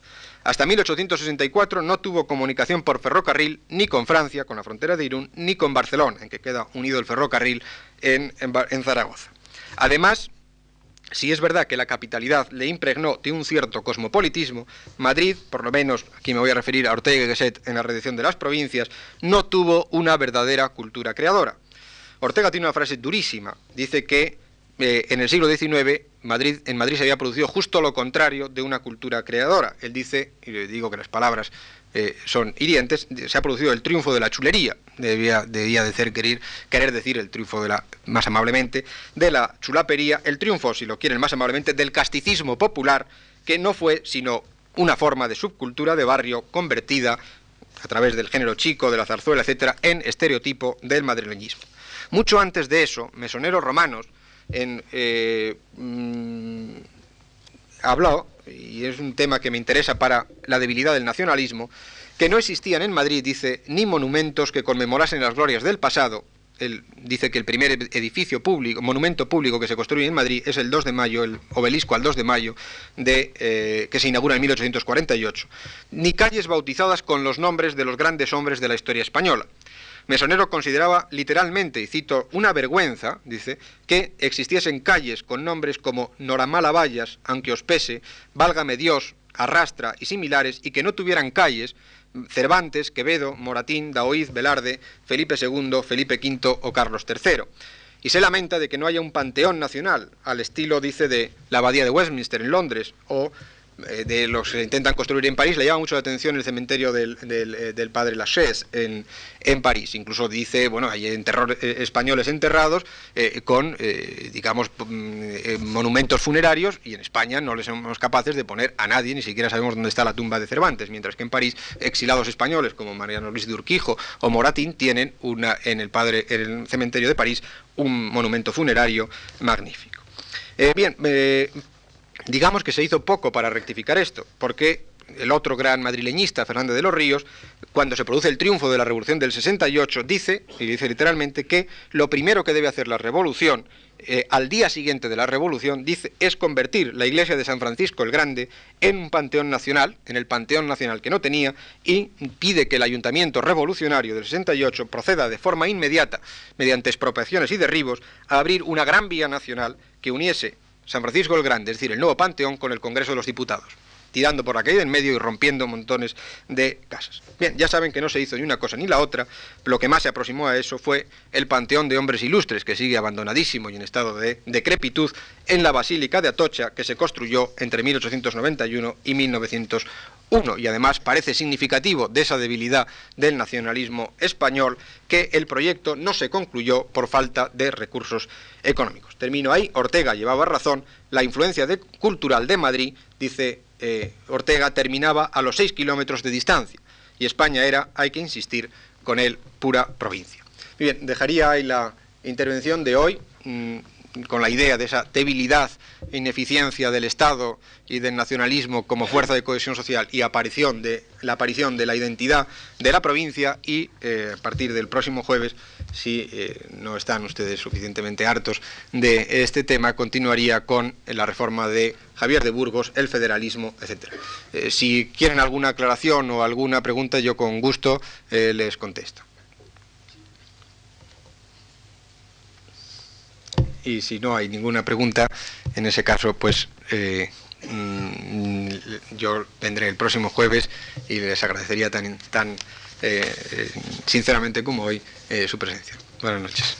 Hasta 1864 no tuvo comunicación por ferrocarril ni con Francia, con la frontera de Irún, ni con Barcelona, en que queda unido el ferrocarril en, Zaragoza. Además, si es verdad que la capitalidad le impregnó de un cierto cosmopolitismo, Madrid, por lo menos aquí me voy a referir a Ortega y Gasset en la redacción de las provincias, no tuvo una verdadera cultura creadora. Ortega tiene una frase durísima, dice que eh, en el siglo XIX Madrid, en Madrid se había producido justo lo contrario de una cultura creadora. Él dice, y le digo que las palabras eh, son hirientes, se ha producido el triunfo de la chulería, debía, debía de querer, querer decir el triunfo de la, más amablemente, de la chulapería, el triunfo, si lo quieren más amablemente, del casticismo popular, que no fue sino una forma de subcultura de barrio convertida a través del género chico, de la zarzuela, etcétera, en estereotipo del madrileñismo. Mucho antes de eso, mesoneros romanos en, eh, mm, habló y es un tema que me interesa para la debilidad del nacionalismo, que no existían en Madrid, dice, ni monumentos que conmemorasen las glorias del pasado. Dice que el primer edificio público, monumento público que se construye en Madrid es el 2 de mayo, el obelisco al 2 de mayo, de, eh, que se inaugura en 1848. Ni calles bautizadas con los nombres de los grandes hombres de la historia española. Mesonero consideraba literalmente, y cito, una vergüenza, dice, que existiesen calles con nombres como Noramala Vallas, aunque os pese, Válgame Dios, Arrastra y similares, y que no tuvieran calles Cervantes, Quevedo, Moratín, Daoíz, Velarde, Felipe II, Felipe V o Carlos III. Y se lamenta de que no haya un panteón nacional, al estilo, dice, de la Abadía de Westminster en Londres, o de los que intentan construir en París, le llama mucho la atención el cementerio del, del, padre Lachaise en, en, París. Incluso dice, bueno, hay enterros españoles enterrados con, digamos, mm, monumentos funerarios y en España no les somos capaces de poner a nadie, ni siquiera sabemos dónde está la tumba de Cervantes, mientras que en París exilados españoles como Mariano Luis de Urquijo o Moratín tienen una en el padre en el cementerio de París un monumento funerario magnífico. Eh, bien, eh, digamos que se hizo poco para rectificar esto, porque el otro gran madrileñista, Fernández de los Ríos, cuando se produce el triunfo de la Revolución del 68, dice, y dice literalmente, que lo primero que debe hacer la revolución eh, al día siguiente de la revolución, dice, es convertir la iglesia de San Francisco el Grande en un panteón nacional, en el panteón nacional que no tenía, y pide que el ayuntamiento revolucionario del 68 proceda de forma inmediata, mediante expropiaciones y derribos, a abrir una gran vía nacional que uniese San Francisco el Grande, es decir, el nuevo panteón, con el Congreso de los Diputados tirando por la calle en medio y rompiendo montones de casas. Bien, ya saben que no se hizo ni una cosa ni la otra, lo que más se aproximó a eso fue el Panteón de Hombres Ilustres, que sigue abandonadísimo y en estado de decrepitud en la Basílica de Atocha, que se construyó entre 1891 y 1901. Y además parece significativo de esa debilidad del nacionalismo español que el proyecto no se concluyó por falta de recursos económicos. Termino ahí, Ortega llevaba razón, la influencia cultural de Madrid, dice eh, Ortega terminaba a los 6 kilómetros de distancia y España era, hay que insistir, con él pura provincia. Bien, dejaría ahí la intervención de hoy. Mm, con la idea de esa debilidad e ineficiencia del Estado y del nacionalismo como fuerza de cohesión social y aparición de la aparición de la identidad de la provincia y eh, a partir del próximo jueves si eh, no están ustedes suficientemente hartos de este tema continuaría con la reforma de Javier de Burgos, el federalismo, etcétera. Eh, si quieren alguna aclaración o alguna pregunta yo con gusto les contesto. Y si no hay ninguna pregunta, en ese caso, pues eh, mm, yo vendré el próximo jueves y les agradecería tan, tan eh, sinceramente como hoy eh, su presencia. Buenas noches.